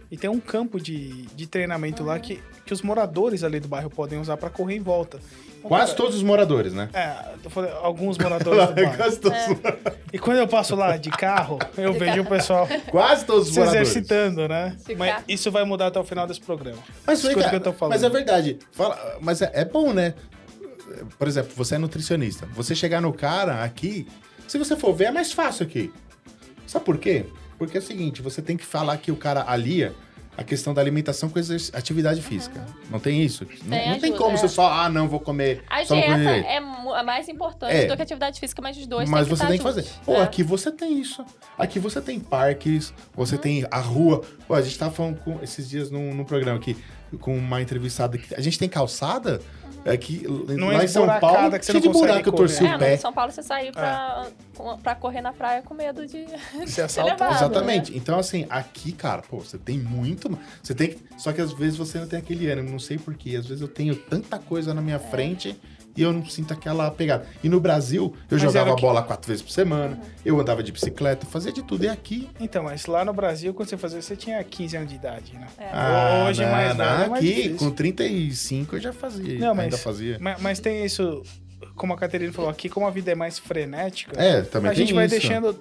C: E tem um campo de, de treinamento lá que, que os moradores ali do bairro podem usar pra correr em volta. Então,
B: Quase
C: cara,
B: todos os moradores, né?
C: É, falei, alguns moradores [laughs] do bairro.
B: Quase todos,
C: E quando eu passo lá de carro, eu vejo o pessoal
B: quase todos os
C: se
B: moradores.
C: exercitando, né?
A: Se
C: Mas isso vai mudar até o final desse programa.
B: Mas,
C: Escuta o que eu tô falando.
B: mas é verdade. Fala- mas é, é bom, né? Por exemplo, você é nutricionista. Você chegar no cara aqui, se você for ver, é mais fácil aqui. Sabe por quê? Porque é o seguinte, você tem que falar que o cara alia a questão da alimentação com atividade física. Não tem isso? não,
A: Tem
B: não tem
A: ajuda,
B: como
A: é.
B: você só, ah, não, vou comer
A: A
B: só
A: dieta
B: direito.
A: é mais importante
B: É.
A: do que a atividade física, mas os dois
B: Mas você tem que fazer. Pô,
A: É.
B: aqui você tem isso. Aqui você tem parques, você
A: Uhum.
B: tem a rua. Pô, a gente tava falando com, esses dias num, num programa aqui, com uma entrevistada que a gente tem calçada aqui
C: Não
B: lá
C: é
B: em São Paulo,
C: que você
B: cheio
C: não
B: de buraco, eu torci.
A: É,
B: o pé.
A: São Paulo você sair pra, com- pra correr na praia com medo de
C: Se
A: ser
C: assaltar.
A: levado,
B: Exatamente.
A: né?
B: Então, assim, aqui, cara, pô, você tem muito. Você tem que. Só que às vezes você não tem aquele ânimo, não sei porquê. Às vezes eu tenho tanta coisa na
A: É.
B: minha frente e eu não sinto aquela pegada. E no Brasil, eu
C: Mas
B: jogava
C: que-
B: bola quatro vezes por semana, eu andava de bicicleta, fazia de tudo. E aqui.
C: Então, mas lá no Brasil, quando você fazia, você tinha 15 anos de idade, né?
A: É.
B: Ah,
C: Hoje,
B: não,
C: mais
B: não,
C: velho, é mais
B: aqui,
C: difícil.
B: com 35 eu já fazia.
C: Não, mas-
B: ainda fazia.
C: Mas, mas tem isso, como a Caterina falou, aqui como a vida é mais frenética,
B: É, também
C: a
B: tem
C: gente vai
B: isso.
C: deixando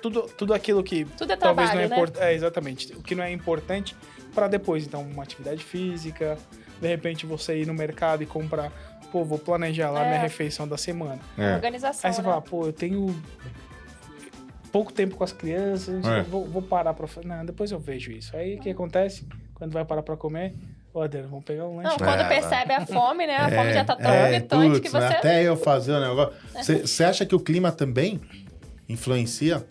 C: tudo, tudo aquilo que
A: Tudo é
C: talvez
A: trabalho,
C: não
A: né?
C: é importante. É, exatamente. O que não é importante para depois. Então, uma atividade física, de repente você ir no mercado e comprar, pô, vou planejar lá
A: É.
C: minha refeição da semana.
B: É.
A: Organização,
C: Aí você
A: né?
C: fala, pô, eu tenho pouco tempo com as crianças,
B: É.
C: vou, vou parar pra. Não, depois eu vejo isso. Aí o que acontece? Quando vai parar pra comer, ó, Adriano, vamos pegar um lanche.
A: Não, quando
B: É,
A: percebe a fome, né? A fome já tá tão
B: é,
A: gritante que
B: putz, né,
A: você...
B: Até eu fazer o negócio. Você acha que o clima também influencia?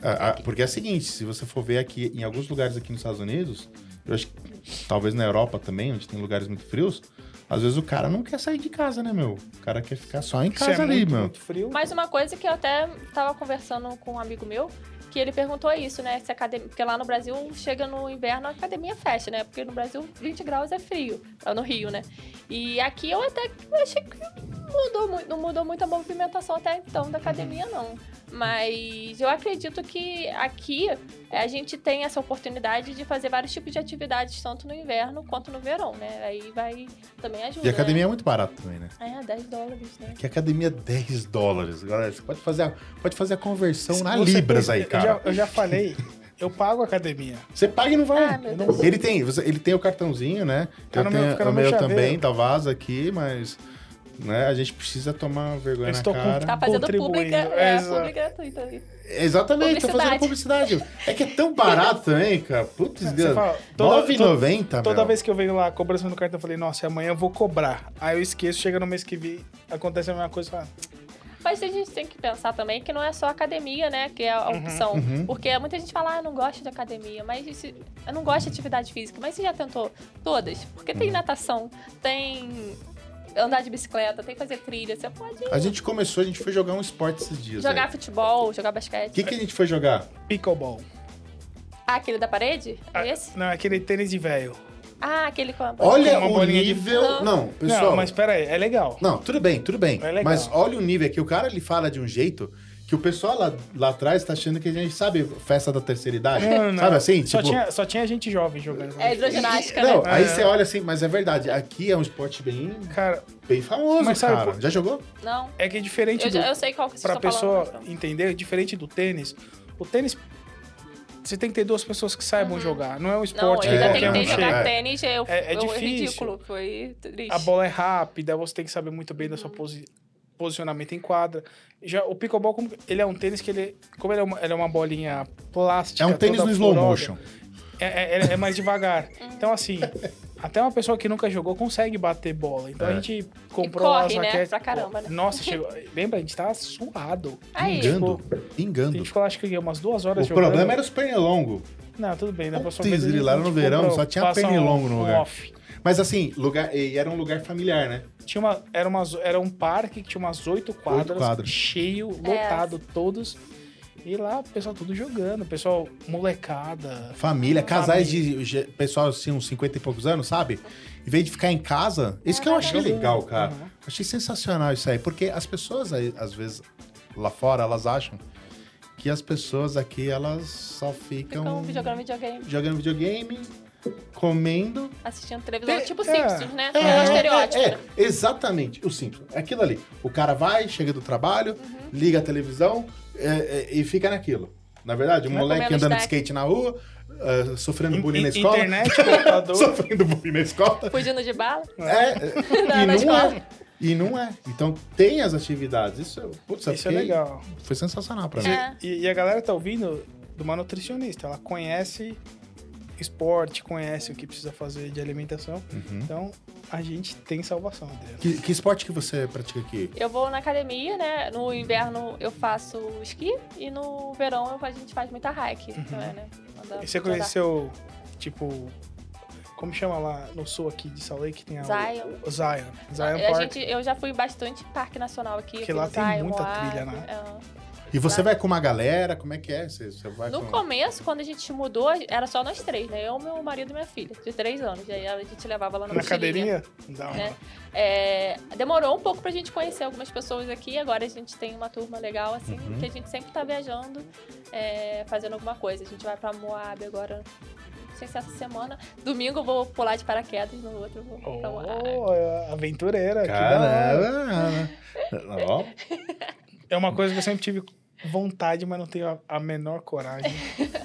B: Ah, ah, porque é o seguinte, se você for ver aqui, em alguns lugares aqui nos Estados Unidos, eu acho que talvez na Europa também, onde tem lugares muito frios, às vezes o cara não quer sair de casa, né, meu? O cara quer ficar só em casa
C: é
B: ali,
C: muito,
B: meu.
C: muito frio.
A: Mas uma coisa que eu até tava conversando com um amigo meu, que ele perguntou isso, né? Se a academia, porque lá no Brasil chega no inverno a academia fecha, né? Porque no Brasil 20 graus é frio, lá no Rio, né? E aqui eu até achei que mudou muito, não mudou muito a movimentação até então da academia, não. Mas eu acredito que aqui eh, a gente tem essa oportunidade de fazer vários tipos de atividades, tanto no inverno quanto no verão, né? Aí vai também ajuda.
B: E a academia é muito barata também, né?
A: Né? É, 10 dólares, né?
B: Que academia é 10 dólares, galera. Você pode fazer a, pode fazer a conversão na
C: Você
B: Libras aí,
C: eu
B: cara.
C: já- Eu já, falei, eu pago a academia.
B: Você paga e não vai.
A: Ah.
B: Ele tem, você- ele tem o cartãozinho, né?
C: Tá
B: eu
C: no
B: tenho
C: meu- fica no
B: o
C: meu
B: também, tá vaza aqui, mas né, a gente precisa tomar vergonha
C: Eu
B: na cara.
A: Tá fazendo pública,
C: é,
A: é, gratuita.
B: Exatamente, tô fazendo publicidade. É que é tão barato também, cara. Putz,
C: Você
B: grana.
C: fala, toda-
B: 9,90,
C: Toda vez que eu venho lá, cobrança no cartão, eu falei, nossa, amanhã eu vou cobrar. Aí eu esqueço, chega no mês que vem, acontece a mesma coisa,
A: Mas a gente tem que pensar também que não é só academia, né? Que é a opção.
B: Uhum.
A: Porque muita gente fala, ah, eu não gosto de academia, mas se- eu não gosto de atividade física. Mas você já tentou todas? Porque
B: Uhum.
A: tem natação, tem andar de bicicleta, tem fazer trilha. Você pode
B: A gente começou, a gente foi jogar um esporte esses dias.
A: jogar
B: aí.
A: futebol, jogar basquete.
B: O que, que a gente foi jogar?
C: Pickleball.
A: Ah, aquele da parede?
C: Ah,
A: É esse?
C: Não, é aquele tênis de velho.
A: Ah, aquele com a...
B: Olha
C: Uma
B: o
C: bolinha de-
B: nível.
A: Não.
B: Não, pessoal.
C: Não, mas pera aí, é legal.
B: Não, tudo bem, tudo bem.
C: É legal.
B: Mas olha o nível aqui. O cara ele fala de um jeito que o pessoal lá, lá atrás tá achando que a gente sabe festa da terceira idade.
C: Não, não.
B: Sabe assim?
C: Só,
B: tipo,
C: tinha, só tinha gente jovem jogando.
A: É hidroginástica,
B: Não,
A: né?
B: aí
C: É.
B: você olha assim, mas é verdade. Aqui é um esporte bem,
C: Cara,
B: bem famoso,
C: Mas sabe
B: cara.
C: por-
B: Já jogou?
A: Não.
C: é que é diferente
A: Eu,
C: do...
A: eu sei qual que vocês
C: Pra pessoa
A: falando.
C: entender, diferente do tênis, o tênis... Você tem que ter duas pessoas que saibam jogar. Não é um
A: Não,
C: esporte
A: eu
C: que
A: já
C: qualquer
A: tentei
C: um
B: chega.
A: jogar
C: chega.
A: tênis, eu,
C: É- é
A: eu-
C: difícil.
A: ridículo, foi triste.
C: A bola é rápida, você tem que saber muito bem do seu posi- posicionamento em quadra. Já o pickleball, como- ele é um tênis que ele... Como ele é uma, ele é uma bolinha plástica
B: É um tênis no slow motion.
C: É, é- é mais [laughs] devagar. Então, assim, até uma pessoa que nunca jogou consegue bater bola. Então
B: É.
C: a gente comprou
A: corre,
C: as
A: né?
C: raquetes.
A: Pra caramba, né?
C: Nossa, chegou... lembra? A gente tava suado.
A: Aí,
B: Pingando,
C: A
B: pingando.
C: gente ficou, acho que umas duas horas
B: O
C: jogando.
B: problema era os pernilongos.
C: Não, tudo bem. Próxima
B: Putz,
C: a gente-
B: lá
C: a
B: no verão
C: comprou,
B: só tinha pernilongo no
C: um
B: lugar.
C: off.
B: Mas assim, lugar, e era um lugar familiar, né?
C: Tinha uma, era, umas, era um parque que tinha umas oito quadras,
B: quadras.
C: cheio, lotado, todos. E lá o pessoal tudo jogando, o pessoal molecada.
B: Família, casais de ge- pessoal assim, uns 50 e poucos anos, sabe? Em vez de ficar em casa, isso que eu achei
C: Jogando.
B: legal, cara.
C: Uhum.
B: Achei sensacional isso aí, porque as pessoas às vezes lá fora, elas acham que as pessoas aqui elas só ficam
A: ficam jogando videogame,
B: jogando videogame, comendo.
A: assistindo televisão,
C: É,
A: tipo
C: é.
A: Simpsons, né? É, um estereótipo,
B: é,
A: né?
B: exatamente, o simples. É aquilo ali. O cara vai, chega do trabalho,
A: Uhum.
B: liga a televisão é, é, e fica naquilo. Na verdade, um
A: Vai
B: moleque andando de skate na rua, ah, sofrendo bullying na escola.
C: Internet, [laughs]
B: sofrendo bullying na escola.
A: Fugindo de bala.
B: É, [laughs]
A: Na-
B: e não
A: escola.
B: é. E não é. Então tem as atividades. Isso, putz,
C: Isso é legal.
B: Foi sensacional pra mim.
A: É.
C: E, e a galera tá ouvindo de uma nutricionista. Ela conhece esporte, conhece o que precisa fazer de alimentação.
B: Uhum.
C: Então, a gente tem salvação dele.
B: Que, que esporte que você pratica aqui?
A: Eu vou na academia, né? No inverno eu faço esqui e no verão a gente faz muita hike também, né? Anda-
C: E você
A: andar.
C: conheceu, tipo... Como chama lá no sul aqui de Salt Lake? Tem a,
A: Zion.
C: O Zion. Zion
A: a
C: Park.
A: gente, eu já fui bastante parque nacional aqui.
C: Porque lá tem
A: Zion,
C: muita
A: Moab,
C: trilha, né?
A: é.
B: E você vai com uma galera? Como é que é? Você, você vai
A: No
B: com...
A: começo, quando a gente mudou, era só nós três, né? Eu, meu marido e minha filha, de três anos. E aí a gente levava lá na,
C: Na cadeirinha? Dá uma...
A: né? É, demorou um pouco pra gente conhecer algumas pessoas aqui. Agora a gente tem uma turma legal, assim,
B: Uhum.
A: que a gente sempre tá viajando, é, fazendo alguma coisa. A gente vai pra Moab agora, não sei se essa semana. Domingo eu vou pular de paraquedas, no outro eu vou pra Moab.
C: Oh, é aventureira. que da hora.
B: Caramba! Ó,
C: É uma coisa que eu sempre tive vontade, mas não tenho a, a menor coragem. [laughs]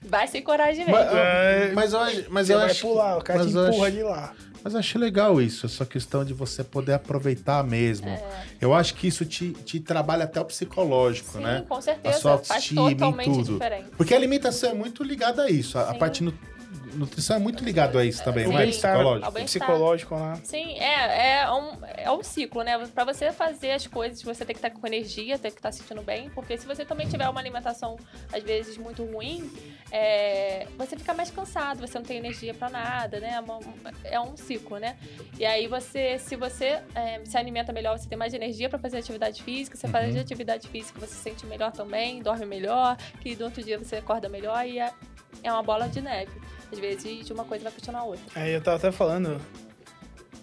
A: Vai sem coragem mesmo.
B: mas,
C: É,
B: mas eu acho... Mas
C: Você
B: eu
C: vai
B: acho...
C: pular, o cara
B: mas
C: te empurra
B: acho-
C: de lá.
B: Mas eu achei legal isso, essa questão de você poder aproveitar mesmo.
A: É.
B: Eu acho que isso te, te trabalha até o psicológico,
A: Sim,
B: né?
A: com certeza.
B: sua
A: Faz
B: autoestima, tudo.
A: diferente.
B: Porque a alimentação é muito ligada a isso. A, a parte nu- nutrição é muito ligado a isso também, não é? Psicológico.
A: Ao bem-estar.
C: psicológico, né?
A: Sim, é, é, um, é um ciclo, né? Pra você fazer as coisas, você tem que estar com energia, tem que estar se sentindo bem, porque se você também tiver uma alimentação, às vezes, muito ruim, é, você fica mais cansado, você não tem energia pra nada, né? É, uma- é um ciclo, né? E aí você, se você é, se alimenta melhor, você tem mais energia pra fazer atividade física, você faz
B: Uhum.
A: atividade física, você se sente melhor também, dorme melhor, que no outro dia você acorda melhor e é, é uma bola de neve. Às vezes, de uma coisa vai puxando a outra.
C: Aí eu tava até falando.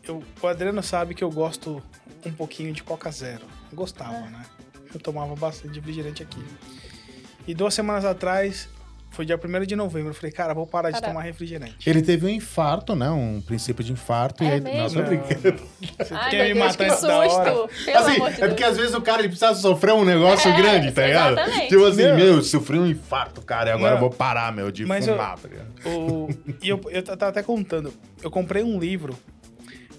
C: Eu, o Adriano sabe que eu gosto um pouquinho de Coca Zero. Eu gostava,
A: Ah.
C: né? Eu tomava bastante refrigerante aqui. E duas semanas atrás, foi dia 1 de novembro, eu falei, cara, vou parar de
A: Caraca.
C: tomar refrigerante.
B: Ele teve um infarto, né? Um princípio de infarto.
A: É
B: e aí...
A: mesmo?
B: Não, tô
C: Não,
B: brincando.
C: Você
A: Ai,
C: quer me
A: Deus,
C: matar antes da hora?
B: assim,
A: amor de
B: é porque
A: Deus.
B: às vezes o cara ele precisa sofrer um negócio
A: É,
B: grande, tá ligado?
A: exatamente.
B: Tipo assim,
C: Não.
B: meu, sofri um infarto, cara, e agora
C: Não.
B: eu vou parar, meu, de
C: Mas
B: fumar, tá ligado?
C: O, e eu, eu tava até contando. Eu comprei um livro.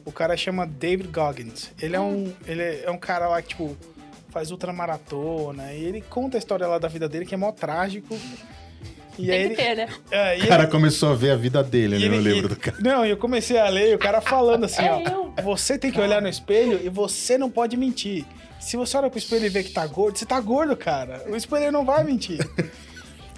C: O cara chama David Goggins. Ele é um, ele é um cara lá que, tipo, faz ultramaratona. E ele conta a história lá da vida dele, que é mó trágico. E aí
A: Tem
C: ele,
A: que ter, né?
C: é, e
B: O cara
C: ele-
B: começou a ver a vida dele no
C: ele-
B: livro
C: e-
B: do cara.
C: Não, e eu comecei a ler, e o cara falando assim,
A: É
C: ó.
A: eu.
C: Você tem que olhar no espelho e você não pode mentir. Se você olha pro espelho e vê que tá gordo, você tá gordo, cara. O espelho não vai mentir.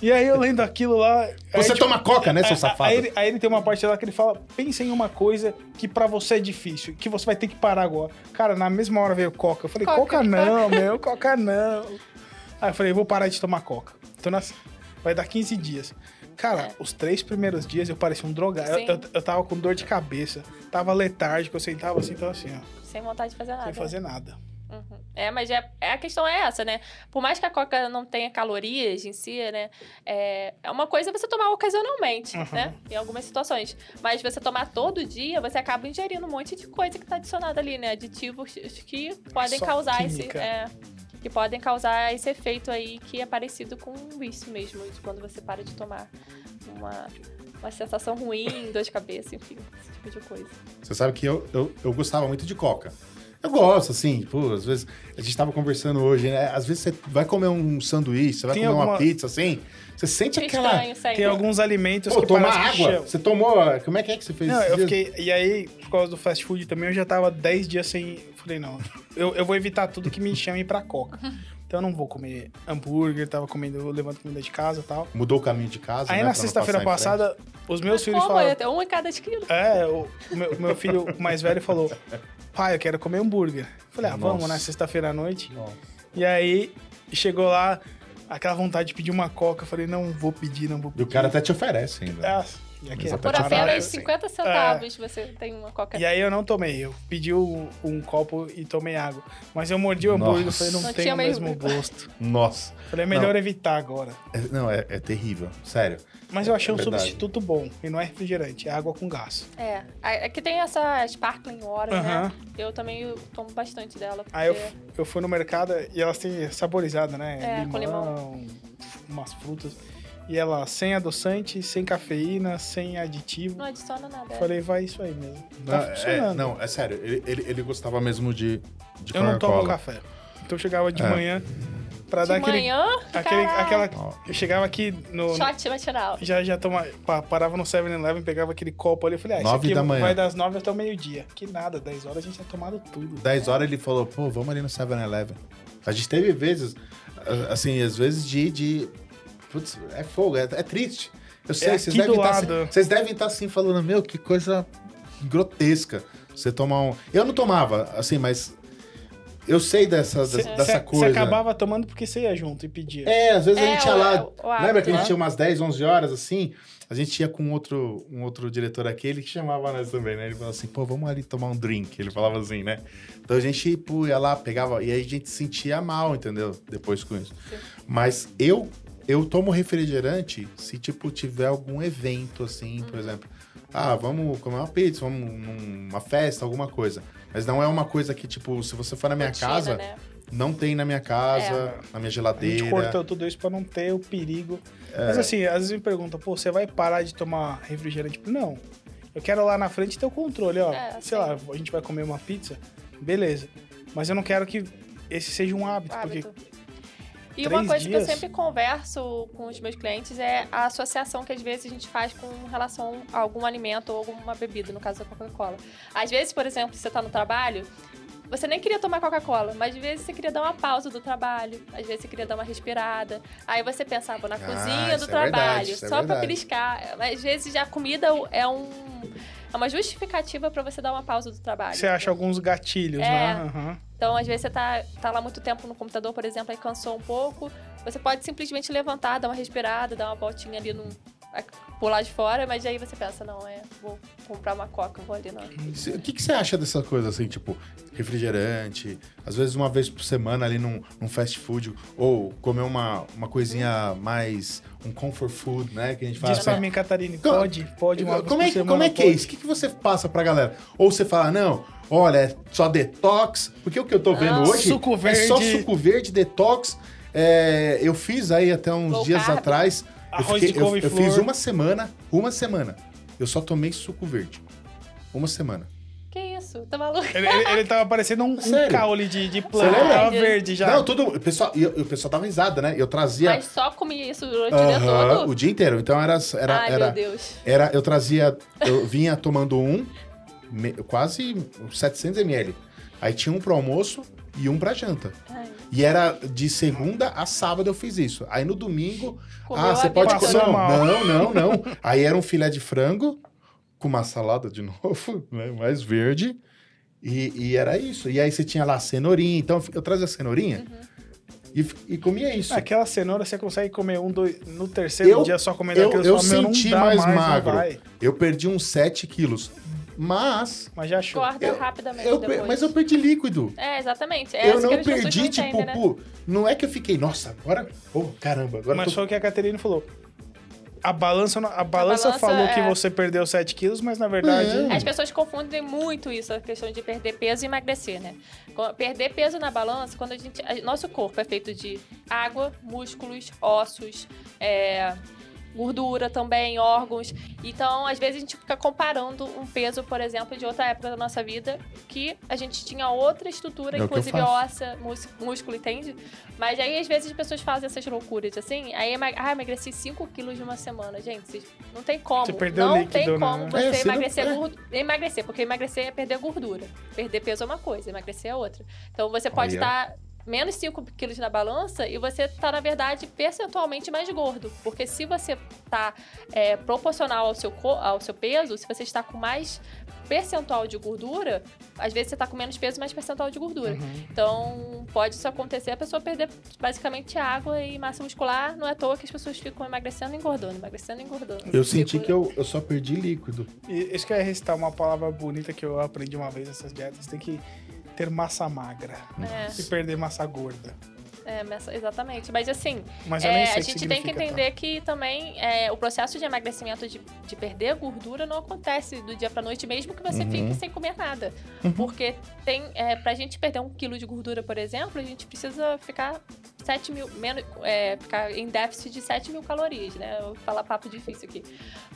C: E aí eu lendo aquilo lá. aí,
B: Você
C: tipo,
B: toma coca, né, seu
C: Aí-
B: safado?
C: Aí, ele- aí ele tem uma parte lá que ele fala: pensa em uma coisa que pra você é difícil, que você vai ter que parar agora. Cara, na mesma hora veio coca. Eu falei:
A: Coca,
C: coca, não, meu, coca não. Aí eu falei: vou parar de tomar coca. Então nas- vai dar 15 dias. Cara,
A: É.
C: os três primeiros dias eu parecia um drogado. Eu, eu, eu tava com dor de cabeça, tava letárgico, eu sentava assim, tava assim, ó,
A: Sem vontade de fazer nada.
C: sem fazer nada.
A: Uhum. É, mas é, é- a questão é essa, né? Por mais que a coca não tenha calorias em si, né? É, é uma coisa você tomar ocasionalmente,
C: Uhum.
A: né? Em algumas situações. Mas você tomar todo dia, você acaba ingerindo um monte de coisa que tá adicionada ali, né? Aditivos que podem
C: Só
A: causar esse.
C: química.
A: é, que podem causar esse efeito aí que é parecido com isso mesmo, de quando você para de tomar uma, uma sensação ruim, [laughs] dor de cabeça, enfim, esse tipo de coisa.
B: Você sabe que eu, eu, eu gostava muito de coca. Eu gosto, assim, pô, às vezes a gente tava conversando hoje, né? Às vezes você vai comer um sanduíche, você vai
C: Tem
B: comer uma
C: alguma-
B: pizza, assim, você sente
A: É
B: aquela.
A: estranho sempre.
C: Tem alguns alimentos
B: Pô,
C: que
B: tomar
C: parece que
B: água.
C: chama.
B: Você tomou. Como é que é que você fez?
C: Não,
B: esses
C: eu
B: dias?
C: fiquei. E aí, por causa do fast food também, eu já tava 10 dias sem. Falei, não, eu, eu vou evitar tudo que me chame pra coca. Então eu não vou comer hambúrguer, tava comendo, levando comida de casa e tal.
B: Mudou o caminho de casa.
C: Aí
B: né,
C: na sexta-feira passada, os meus
A: Mas
C: filhos
A: como?
C: falaram.
A: É um em cada esquina.
C: É, o, o meu, o meu filho mais velho falou: pai, eu quero comer hambúrguer. Falei, ah, vamos,
B: Nossa.
C: né? Sexta-feira à noite.
B: Nossa.
C: E aí chegou lá, aquela vontade de pedir uma coca. Eu falei, não vou pedir, não vou
B: E
C: pedir.
B: o cara até te oferece ainda.
C: E aqui é
A: Por apenas
B: barato,
A: 50 centavos você tem uma coca
C: E aí eu não tomei, eu pedi um, um copo e tomei água. Mas eu mordi o hambúrguer e falei, não,
A: Não
C: tem o
A: mesmo.
C: gosto. [laughs]
B: Nossa.
C: Falei, é melhor evitar agora.
B: É- não, é, é terrível. Sério.
C: Mas eu achei
B: É
C: um
B: verdade.
C: substituto bom. E não é refrigerante, é água com gás.
A: É, aqui tem essa Sparkling Water, né?
C: Aham.
A: Eu também tomo bastante dela. Porque...
C: Aí eu, eu fui no mercado e elas têm saborizada, né?
A: É, com
C: umas frutas. E ela sem adoçante, sem cafeína, sem aditivo.
A: Não adiciona nada. é.
C: Falei, vai isso aí mesmo.
B: Não,
C: Tá
B: é,
C: funcionando.
B: não, é sério. Ele, ele, ele gostava mesmo de, de
C: eu não tomo café. Então eu chegava de
B: É.
C: manhã pra
A: De
C: dar aquele.
A: manhã,
C: aquele aquela, eu chegava aqui no.
A: shot matinal.
C: Já, já toma, pa- parava no 7-Eleven, pegava aquele copo ali. Eu falei, ah, isso
B: Nove
C: aqui
B: da manhã.
C: vai das 9 até o meio-dia. Que nada, 10 horas a gente tinha tomado tudo.
B: 10 horas ele falou, pô, vamos ali no 7-Eleven. A gente teve vezes, assim, às vezes de. de putz, é fogo, é, é triste. Eu sei,
C: É
B: vocês, devem tá, assim- vocês devem estar assim falando, meu, que coisa grotesca. Você tomar um. Eu não tomava, assim, mas. Eu sei dessa,
C: Cê-
B: dessa
C: cê-
B: coisa.
C: Você acabava tomando porque você ia junto e pedia.
B: É, às vezes a
A: É,
B: gente ia
A: o-
B: lá.
A: o- o hábito,
B: lembra que a gente
A: né?
B: tinha umas 10, 11 horas assim? A gente ia com outro, um outro diretor aqui, ele que chamava nós também, né? Ele falava assim, pô, vamos ali tomar um drink. Ele falava assim, né? Então a gente pô, ia lá, pegava, e aí a gente se sentia mal, entendeu? Depois com isso.
A: Sim.
B: Mas eu, eu tomo refrigerante se, tipo, tiver algum evento, assim,
A: Uhum.
B: por exemplo. Ah, vamos comer uma pizza, vamos numa festa, alguma coisa. Mas não é uma coisa que, tipo, se você for na minha
A: Rotina,
B: casa,
A: né?
B: não tem na minha casa,
A: É.
B: na minha
C: A
B: geladeira.
C: gente cortou tudo isso pra não ter o perigo.
B: É.
C: Mas assim, às vezes me perguntam, pô, você vai parar de tomar refrigerante? Não. Eu quero lá na frente ter o controle, ó.
A: É,
C: sei
A: sim.
C: lá, a gente vai comer uma pizza, beleza. Mas eu não quero que esse seja um hábito, porque
A: E uma coisa que eu
C: dias-
A: sempre converso com os meus clientes é a associação que às vezes a gente faz com relação a algum alimento ou alguma bebida, no caso da Coca-Cola. Às vezes, por exemplo, você tá no trabalho, você nem queria tomar Coca-Cola, mas às vezes você queria dar uma pausa do trabalho, às vezes você queria dar uma respirada. Aí você pensava na
B: Ah,
A: cozinha do
B: é verdade,
A: trabalho,
B: é
A: só pra
B: verdade.
A: beliscar. Às vezes a comida é um é uma justificativa pra você dar uma pausa do trabalho.
C: você acha alguns gatilhos,
A: É.
C: né? Aham.
A: Então, às vezes, você tá, tá lá muito tempo no computador, por exemplo, aí cansou um pouco. Você pode simplesmente levantar, dar uma respirada, dar uma voltinha ali no. Pular de fora, mas aí você pensa, não, é, vou comprar uma coca, vou ali não.
B: Se- O que, que você acha dessa coisa assim, tipo, refrigerante, às vezes uma vez por semana ali num, num fast food, ou comer uma, uma coisinha mais, um comfort food, né, que a gente fala.
C: Diz pra
B: assim.
C: mim, Catarina, pode, pode uma vez
B: como,
C: por
B: é, que-
C: semana,
B: como é que é
C: pode.
B: isso? O que, que você passa pra galera? Ou você fala, não, olha, é só detox, porque o que eu tô vendo
A: Ah,
B: hoje
C: suco
B: é só suco verde, detox. É, eu fiz aí até uns
A: Low
B: dias
A: carb.
B: atrás, eu,
C: Arroz
B: fiquei-
C: de
B: eu- eu
C: couve-flor.
B: fiz uma semana, uma semana, eu só tomei suco verde. Uma semana.
A: Que isso? Tá maluco?
C: Ele, ele, ele tava parecendo um, um caule de, de planta,
B: lembra?
C: tava
A: Ai,
C: verde já.
B: Não, tudo. O pessoal, e o pessoal dava risada, né? Eu trazia
A: Mas só comia isso durante o dia todo?
B: o dia inteiro. Então era. era,
A: Ai,
B: era,
A: meu Deus.
B: era eu trazia. Eu vinha tomando um, me- quase 700 ml. Aí tinha um pro almoço e um pra janta.
A: Ai,
B: E era de segunda a sábado eu fiz isso. Aí no domingo,
A: comeu
B: ah, você pode comer. Não,
C: mal.
B: não, não, não. Aí era um filé de frango com uma salada de [laughs] novo, né? Mais verde. E, e era isso. E aí você tinha lá a cenourinha. Então eu trazia a cenourinha e, e comia isso.
C: Aquela cenoura você consegue comer um, dois. No terceiro
B: Eu-
C: dia só comendo
B: eu-
C: aquilo,
B: eu
C: você fala, "Meu, não
B: senti mais
C: não
B: magro.
C: vai."
B: Eu perdi uns 7 quilos. Mas
C: Mas já achou.
A: Engorda
B: Eu-
A: rapidamente
B: eu,
A: depois.
B: mas eu perdi líquido.
A: É, exatamente. É
B: eu não
A: que
B: perdi,
A: não
B: tipo,
A: entendem, né?
B: não é que eu fiquei, nossa, agora, oh, caramba, agora
C: Mas
B: tô...
C: foi o que a Caterine falou. A balança, a balança,
A: balança
C: falou que
A: é-
C: você perdeu 7 quilos, mas na verdade.
B: É.
A: As pessoas confundem muito isso, a questão de perder peso e emagrecer, né? Perder peso na balança, quando a gente. a- nosso corpo é feito de água, músculos, ossos, é, gordura também, órgãos. Então, às vezes, a gente fica comparando um peso, por exemplo, de outra época da nossa vida, que a gente tinha outra estrutura,
B: É
A: inclusive óssea, mús- músculo, entende? Mas aí, às vezes, as pessoas fazem essas loucuras assim. Aí, ah, emagreci 5 quilos em uma semana. Gente, não tem como.
C: Você perdeu
A: não
C: líquido,
A: tem
C: né?
A: como
B: É,
A: você
B: não-
A: emagrecer
B: é.
A: gordo- emagrecer, porque emagrecer é perder gordura. Perder peso é uma coisa, emagrecer é outra. Então você pode estar menos 5 quilos na balança e você está, na verdade, percentualmente mais gordo. Porque se você está proporcional ao seu, ao seu peso, se você está com mais percentual de gordura, às vezes você está com menos peso e mais percentual de gordura.
C: Uhum.
A: Então, pode isso acontecer, a pessoa perder basicamente água e massa muscular. Não é à toa que as pessoas ficam emagrecendo e engordando, emagrecendo e engordando.
B: Eu senti que eu, eu só perdi líquido.
C: E isso que eu ia recitar uma palavra bonita que eu aprendi uma vez nessas dietas. Tem que ter massa magra.
A: É.
C: E perder massa gorda.
A: É, exatamente. Mas assim,
C: Mas
A: é, a
C: o que
A: gente tem que
C: tá?
A: entender que também é, o processo de emagrecimento, de, de perder gordura, não acontece do dia pra noite, mesmo que você
B: Uhum.
A: fique sem comer nada. Porque tem, é, pra gente perder um quilo de gordura, por exemplo, a gente precisa ficar 7 mil, menos, é, ficar em déficit de 7 mil calorias, né? Eu vou falar papo difícil aqui.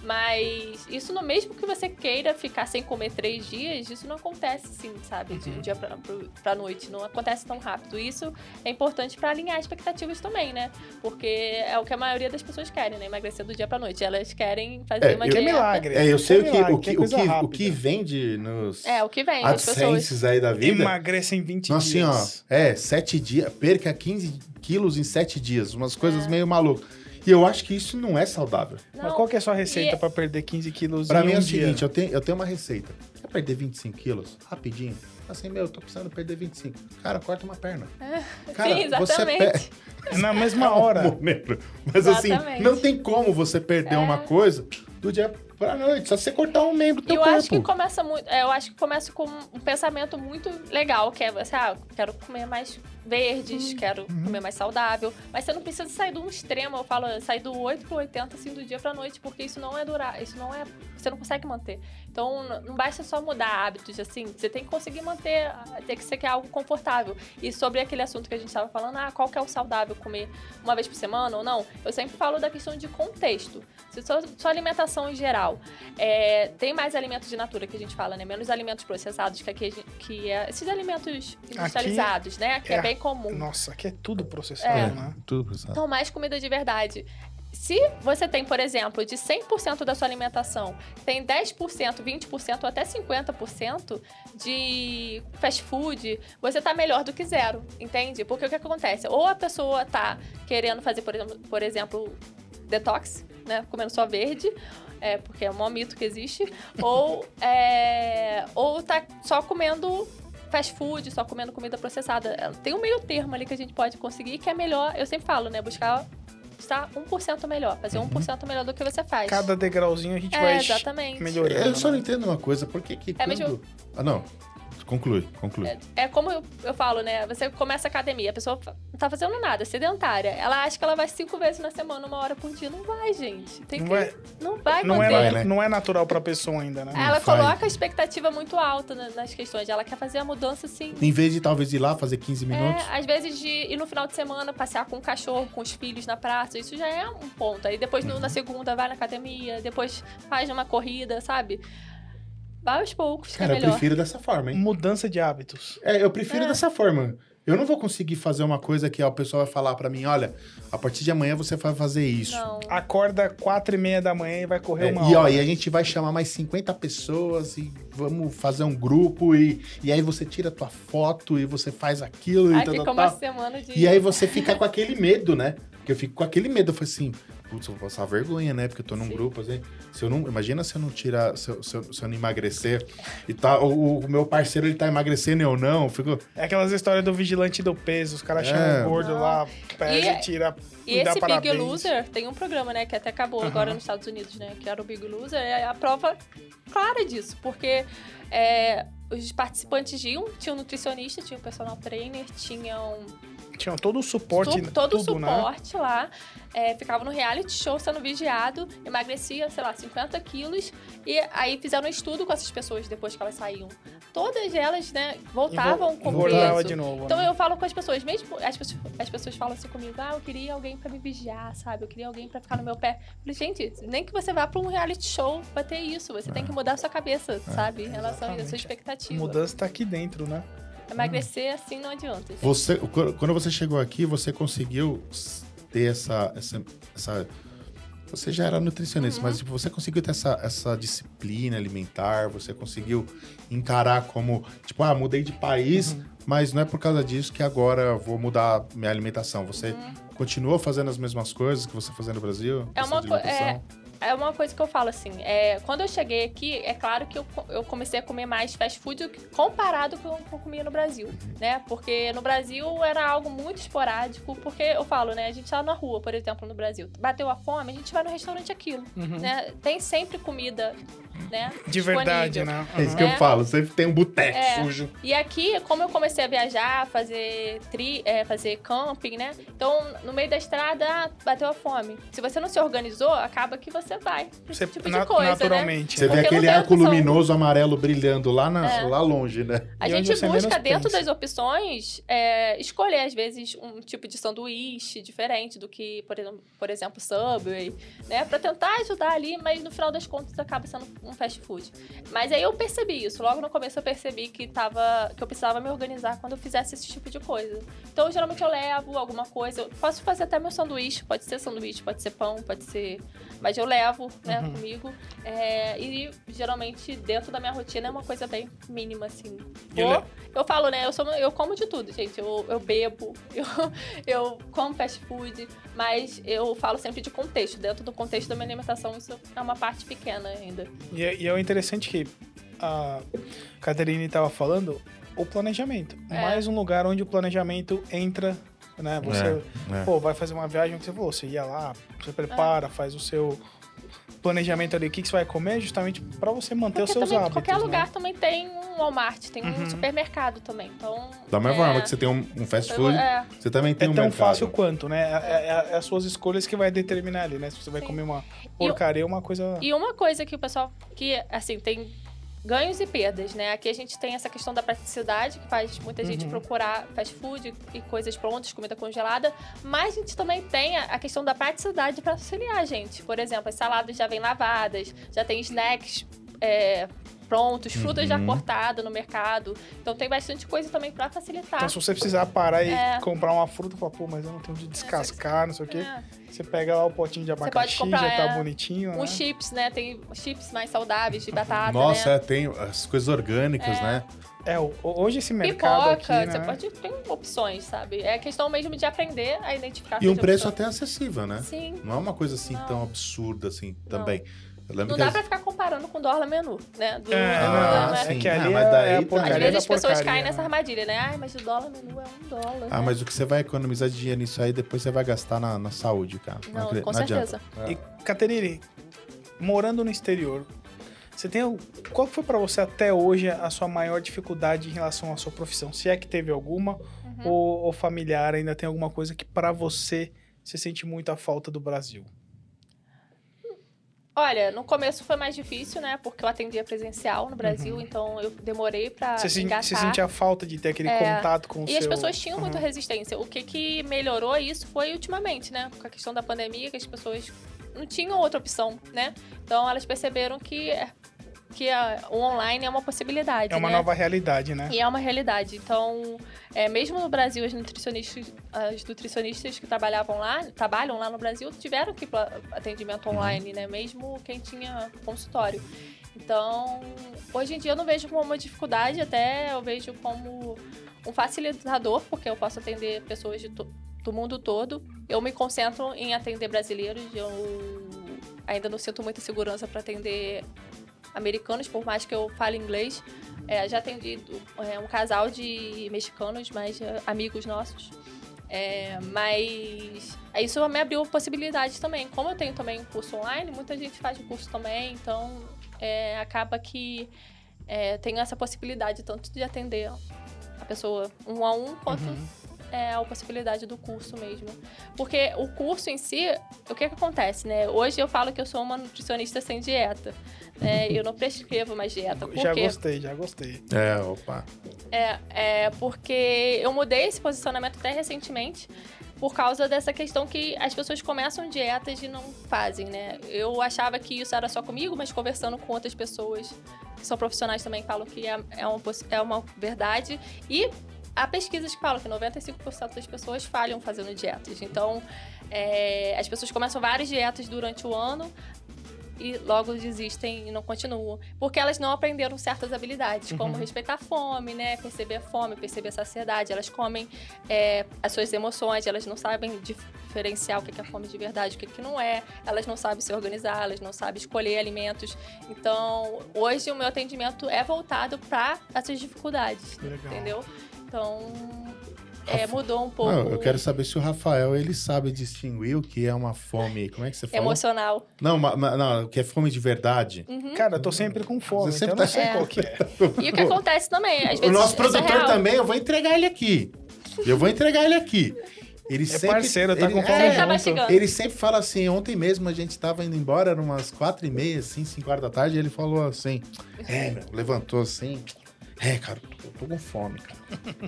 A: Mas isso no mesmo que você queira ficar sem comer três dias, isso não acontece assim, sabe? De um dia pra, pra noite. Não acontece tão rápido. Isso é importante pra alinhar expectativas também, né? Porque é o que a maioria das pessoas querem, né? Emagrecer do dia pra noite. Elas querem fazer
B: É,
A: uma
B: eu-
C: é
A: dieta.
C: milagre.
B: É, eu sei o que,
C: milagre,
B: o que,
C: é
B: o que, o que vende nos
A: É, o que vem das pessoas.
B: AdSenses aí da vida.
C: Emagrece em 20
B: Assim,
C: dias.
B: ó, é, sete dias, perca 15 quilos em sete dias, umas coisas
A: É.
B: meio malucas. E eu acho que isso não é saudável.
C: Mas
A: Não,
C: qual que é a sua receita
A: e-
C: pra perder 15 quilos
B: Pra
C: em
B: mim
C: um
B: é o seguinte, eu tenho, eu tenho uma receita. Quer perder 25 quilos? Rapidinho. Assim, meu, eu tô precisando perder 25. Cara, corta uma perna. [laughs] Cara,
A: Sim,
B: você
A: exatamente.
B: pe-
C: Na mesma hora. [laughs]
B: Momento. Mas assim,
A: Exatamente.
B: não tem como você perder
A: É.
B: uma coisa do dia pra noite. Só você cortar um membro do teu
A: eu
B: corpo.
A: acho que começa muito. é, Eu acho que começa com um pensamento muito legal, que é você, ah, quero comer mais verdes, quero comer mais saudável. Mas você não precisa sair de um extremo, eu falo, sair do 8 pro 80, assim, do dia pra noite, porque isso não é durar, isso não é. Você não consegue manter. Então, não basta só mudar hábitos, assim, você tem que conseguir manter, tem que ser que é algo confortável. E sobre aquele assunto que a gente estava falando, ah, qual que é o saudável comer uma vez por semana ou não? Eu sempre falo da questão de contexto. Se sua, sua alimentação em geral é, tem mais alimentos de natura que a gente fala, né? Menos alimentos processados, que, aqui, que é esses alimentos industrializados, né? Que é,
C: é-
A: bem comum.
C: Nossa, aqui é tudo processado,
A: É.
C: né?
B: Tudo processado.
A: Então, mais comida de verdade. Se você tem, por exemplo, de 100% da sua alimentação, tem 10%, 20% ou até 50% de fast food, você tá melhor do que zero, entende? Porque o que acontece? Ou a pessoa tá querendo fazer, por exemplo, por exemplo detox, né? Comendo só verde, é, porque é o maior mito que existe, [laughs] ou, é, ou tá só comendo fast food, só comendo comida processada. É, Tem um meio termo ali que a gente pode conseguir, que é melhor, eu sempre falo, né? Buscar estar 1% melhor, fazer 1% melhor do que você faz.
C: Cada degrauzinho a gente
A: é,
C: vai
A: exatamente.
C: melhorando.
B: Eu só não
C: né?
B: entendo uma coisa, por que que
A: É,
B: quando...
A: eu-
B: Ah, não. Conclui, conclui.
A: É, é como eu, eu falo, né? Você começa a academia, a pessoa não tá fazendo nada, é sedentária. Ela acha que ela vai cinco vezes na semana, uma hora por dia. Não vai, gente. Tem
C: Não
A: que.
C: vai-
A: não vai
C: Não é,
A: manter.
C: Natu-
B: né?
C: não é natural pra pessoa ainda, né?
A: Ela coloca a expectativa muito alta na- nas questões. Ela quer fazer a mudança assim.
B: Em vez de talvez ir lá fazer 15 minutos.
A: É, às vezes de ir no final de semana passear com o cachorro, com os filhos na praça, isso já é um ponto. Aí depois no- na segunda vai na academia, depois faz uma corrida, sabe? Vai aos poucos, que
B: Cara,
A: é
B: eu
A: melhor.
B: prefiro dessa forma, hein?
C: Mudança de hábitos.
B: É, eu prefiro
A: É.
B: dessa forma. Eu não vou conseguir fazer uma coisa que ó, o pessoal vai falar pra mim, olha, a partir de amanhã você vai fazer isso.
A: Não.
C: Acorda quatro e meia da manhã e vai correr
B: É,
C: uma
B: e ó,
C: hora.
B: e a gente vai chamar mais 50 pessoas e vamos fazer um grupo e, e aí você tira a tua foto e você faz aquilo e
A: Ai,
B: tal,
A: fica
B: tal,
A: uma
B: tal.
A: semana de.
B: E aí você fica com aquele medo, né? Porque eu fico com aquele medo. Eu falei assim, putz, eu vou passar vergonha, né? Porque eu tô num
A: Sim.
B: grupo, assim. Se eu não, imagina se eu não tirar, se eu, se eu, se eu não emagrecer e tá, o, o meu parceiro ele tá emagrecendo e eu não. eu Fico,
C: É aquelas histórias do vigilante do peso, os caras
B: É.
C: chamam o gordo
A: Não.
C: lá, pega
A: E-
C: tira.
A: E
C: dá
A: esse Big
C: parabéns.
A: Loser tem um programa, né, que até acabou
C: Aham.
A: agora nos Estados Unidos, né, que era o Big Loser, é a prova clara disso, porque é, os participantes iam, tinha um nutricionista, tinha um personal trainer, tinham
C: Tinha todo o suporte,
A: su- todo o
C: tudo, né?
A: suporte lá, é, ficava no reality show sendo vigiado, emagrecia, sei lá, 50 quilos, e aí fizeram um estudo com essas pessoas depois que elas saíam. Todas elas, né, voltavam com peso.
C: de novo.
A: Então
C: né?
A: eu falo com as pessoas, mesmo as pessoas, as pessoas falam assim comigo, ah, eu queria alguém pra me vigiar, sabe? Eu queria alguém pra ficar no meu pé. Eu falei, gente, nem que você vá pra um reality show pra ter isso, você tem que mudar a sua cabeça, sabe? Em relação a a sua expectativa.
C: Mudança tá aqui dentro, né?
A: Emagrecer assim não adianta. gente.
B: você, quando você chegou aqui, você conseguiu ter essa. essa, essa você já era nutricionista,
A: Uhum.
B: mas tipo, você conseguiu ter essa, essa disciplina alimentar, você conseguiu encarar como, tipo, ah, mudei de país,
C: Uhum.
B: mas não é por causa disso que agora eu vou mudar minha alimentação. Você
A: Uhum.
B: continua fazendo as mesmas coisas que você fazia no Brasil?
A: É uma
B: de
A: co-
B: alimentação?
A: É uma coisa que eu falo assim, é, quando eu cheguei aqui, é claro que eu, eu comecei a comer mais fast food comparado com o que eu comia no Brasil, né? Porque no Brasil era algo muito esporádico, porque eu falo, né? A gente tá na rua, por exemplo, no Brasil, bateu a fome, a gente vai no restaurante aquilo,
C: Uhum.
A: né? Tem sempre comida, né?
C: De verdade, né?
B: É isso
C: Uhum.
B: que eu
A: É.
B: falo, sempre tem um boteco
A: É.
B: sujo.
A: E aqui, como eu comecei a viajar, fazer tri, é, fazer camping, né? Então, no meio da estrada, bateu a fome. Se você não se organizou, acaba que você vai. pra
C: Você,
A: esse tipo
C: na-
A: de coisa, né?
C: naturalmente.
B: Você
C: né?
B: vê
A: Porque não
B: aquele arco
A: opção.
B: luminoso amarelo brilhando lá, na-
A: É.
B: lá longe, né?
A: A
C: E
A: gente
C: você
A: busca dentro
C: pensa.
A: das opções é, escolher, às vezes, um tipo de sanduíche diferente do que, por exemplo, por exemplo, Subway, né? Pra tentar ajudar ali, mas no final das contas acaba sendo um fast food. Mas aí eu percebi isso. Logo no começo eu percebi que, tava, que eu precisava me organizar quando eu fizesse esse tipo de coisa. Então, geralmente eu levo alguma coisa. Eu posso fazer até meu sanduíche. Pode ser sanduíche, pode ser pão, pode ser... Mas eu levo, né,
C: Uhum.
A: comigo. É, e geralmente dentro da minha rotina é uma coisa bem mínima, assim.
C: Eu
A: Vou-
C: le-
A: eu falo, né? Eu, sou, eu como de tudo, gente. Eu, eu bebo, [laughs] eu, eu como fast food, mas eu falo sempre de contexto. Dentro do contexto da minha alimentação, isso é uma parte pequena ainda.
C: E, é- e é o interessante que a Caterine estava falando, o planejamento.
A: É.
C: Mais um lugar onde o planejamento entra, né? Você,
B: É, é.
C: pô, vai fazer uma viagem, que você falou, você ia lá, você prepara, faz o seu planejamento ali, o que, que você vai comer, justamente para você manter
A: Porque
C: os seus
A: também,
C: hábitos.
A: qualquer
C: né?
A: lugar também tem um Walmart, tem
C: Uhum.
A: um supermercado também. Então.
B: Da mesma
A: é,
B: forma que você tem um, um fast food,
A: É,
B: você também tem
C: É
B: um
C: tão
B: mercado.
C: fácil quanto, né? É, é- é as suas escolhas que vai determinar ali, né? Se você vai
A: Sim.
C: comer uma porcaria ou uma coisa.
A: E uma coisa que o pessoal, que assim, tem ganhos e perdas, né? Aqui a gente tem essa questão da praticidade, que faz muita gente
C: Uhum.
A: procurar fast food e coisas prontas, comida congelada, mas a gente também tem a questão da praticidade para auxiliar a gente. Por exemplo, as saladas já vêm lavadas, já tem snacks é, prontos, frutas já
B: Uhum.
A: cortadas no mercado. Então tem bastante coisa também para facilitar.
C: Então, se você precisar parar e
A: É.
C: comprar uma fruta, fala, pô, mas eu não tenho de descascar, não sei o quê.
A: É.
C: Você pega lá o potinho de
A: pode
C: abacaxi,
A: comprar,
C: já tá
A: é,
C: bonitinho, né?
A: Os chips, né? Tem chips mais saudáveis de batata,
B: Nossa,
A: né?
B: é, tem as coisas orgânicas, né?
C: É, hoje esse mercado
A: Pipoca,
C: aqui, né?
A: você pode ter opções, sabe? É questão mesmo de aprender a identificar
B: E um preço
A: opções.
B: até acessível, né?
A: Sim.
B: Não é uma coisa assim
A: Não.
B: tão absurda assim
A: Não.
B: também. Lembro
A: Não dá
B: as-
A: pra ficar comparando com dólar menu, né? Do,
C: É,
B: Ah,
C: não,
A: né?
B: sim.
C: é que
B: Ah,
C: ali
B: mas
C: é,
B: daí
C: é a
B: tá-
A: Às
C: porcaria
A: vezes as pessoas
C: porcaria,
A: caem nessa armadilha, né? Ai, mas o dólar menu é um dólar.
B: Ah,
A: né?
B: mas o que você vai economizar de dinheiro nisso aí, depois você vai gastar na, na saúde, cara.
A: Não,
B: acre-
A: com
B: adianta.
A: certeza.
B: É.
C: E, Caterine, morando no exterior, você tem. Qual foi pra você até hoje a sua maior dificuldade em relação à sua profissão? Se é que teve alguma,
A: Uhum.
C: ou, ou familiar ainda tem alguma coisa que pra você você sente muito a falta do Brasil?
A: Olha, no começo foi mais difícil, né? Porque eu atendia presencial no Brasil,
C: Uhum.
A: então eu demorei pra
C: Você, sen-
A: engatar.
C: você sentia falta de ter aquele
A: É,
C: contato com o
A: E
C: seu...
A: as pessoas tinham muita
C: Uhum.
A: resistência. O que, que melhorou isso foi ultimamente, né? Com a questão da pandemia, que as pessoas não tinham outra opção, né? Então elas perceberam que é, que a- o online é uma possibilidade.
C: É uma
A: né?
C: nova realidade, né?
A: E é uma realidade. Então, é, mesmo no Brasil, as nutricionistas, as nutricionistas que trabalhavam lá, trabalham lá no Brasil, tiveram que atendimento online, né? Mesmo quem tinha consultório. Então, hoje em dia eu não vejo como uma dificuldade, até eu vejo como um facilitador, porque eu posso atender pessoas de do mundo todo. Eu me concentro em atender brasileiros, eu ainda não sinto muita segurança para atender americanos, por mais que eu fale inglês. É, já atendi é, um casal de mexicanos, mas é, amigos nossos. É, mas isso me abriu possibilidades também. Como eu tenho também um curso online, muita gente faz o curso também, então é, acaba que é, tenho essa possibilidade tanto de atender a pessoa um a um, quanto
C: Uhum.
A: É a possibilidade do curso mesmo. Porque o curso em si, o que que acontece, né? Hoje eu falo que eu sou uma nutricionista sem dieta. né? [laughs] Eu não prescrevo mais dieta. Por
C: Já
A: quê?
C: gostei, já gostei.
B: É, opa.
A: É, é porque eu mudei esse posicionamento até recentemente por causa dessa questão que as pessoas começam dietas e não fazem, né? Eu achava que isso era só comigo, mas conversando com outras pessoas que são profissionais também falam que é, é, uma, é uma verdade. E há pesquisas que falam que 95% das pessoas falham fazendo dietas. Então, é, as pessoas começam várias dietas durante o ano e logo desistem e não continuam. Porque elas não aprenderam certas habilidades, como respeitar a fome, né? Perceber a fome, perceber a saciedade. Elas comem é, as suas emoções, elas não sabem diferenciar o que é fome de verdade, o que, que não é. Elas não sabem se organizar, elas não sabem escolher alimentos. Então, hoje o meu atendimento é voltado para essas dificuldades,
C: Legal.
A: entendeu? Então, é, mudou um pouco.
B: Não, eu quero saber se o Rafael ele sabe distinguir o que é uma fome. Como é que você fala?
A: Emocional.
B: Não, ma- ma- não, o que é fome de verdade.
C: Cara, eu tô sempre com fome,
B: Você
C: então eu
B: sempre
C: não
B: tá-
C: sei
A: É.
C: qual que é.
A: E o que acontece também, às
B: O
A: vezes.
B: nosso
A: isso é
B: produtor
A: real.
B: também, eu vou entregar ele aqui. Eu vou entregar ele aqui. Ele sempre,
C: parceiro, tá
B: ele,
C: com fome
A: Sempre tá
C: junto.
B: Ele sempre fala assim, ontem mesmo a gente tava indo embora, eram umas quatro e meia, assim, cinco horas da tarde, e ele falou assim, é, meu, levantou assim, é, cara, eu tô com fome, cara.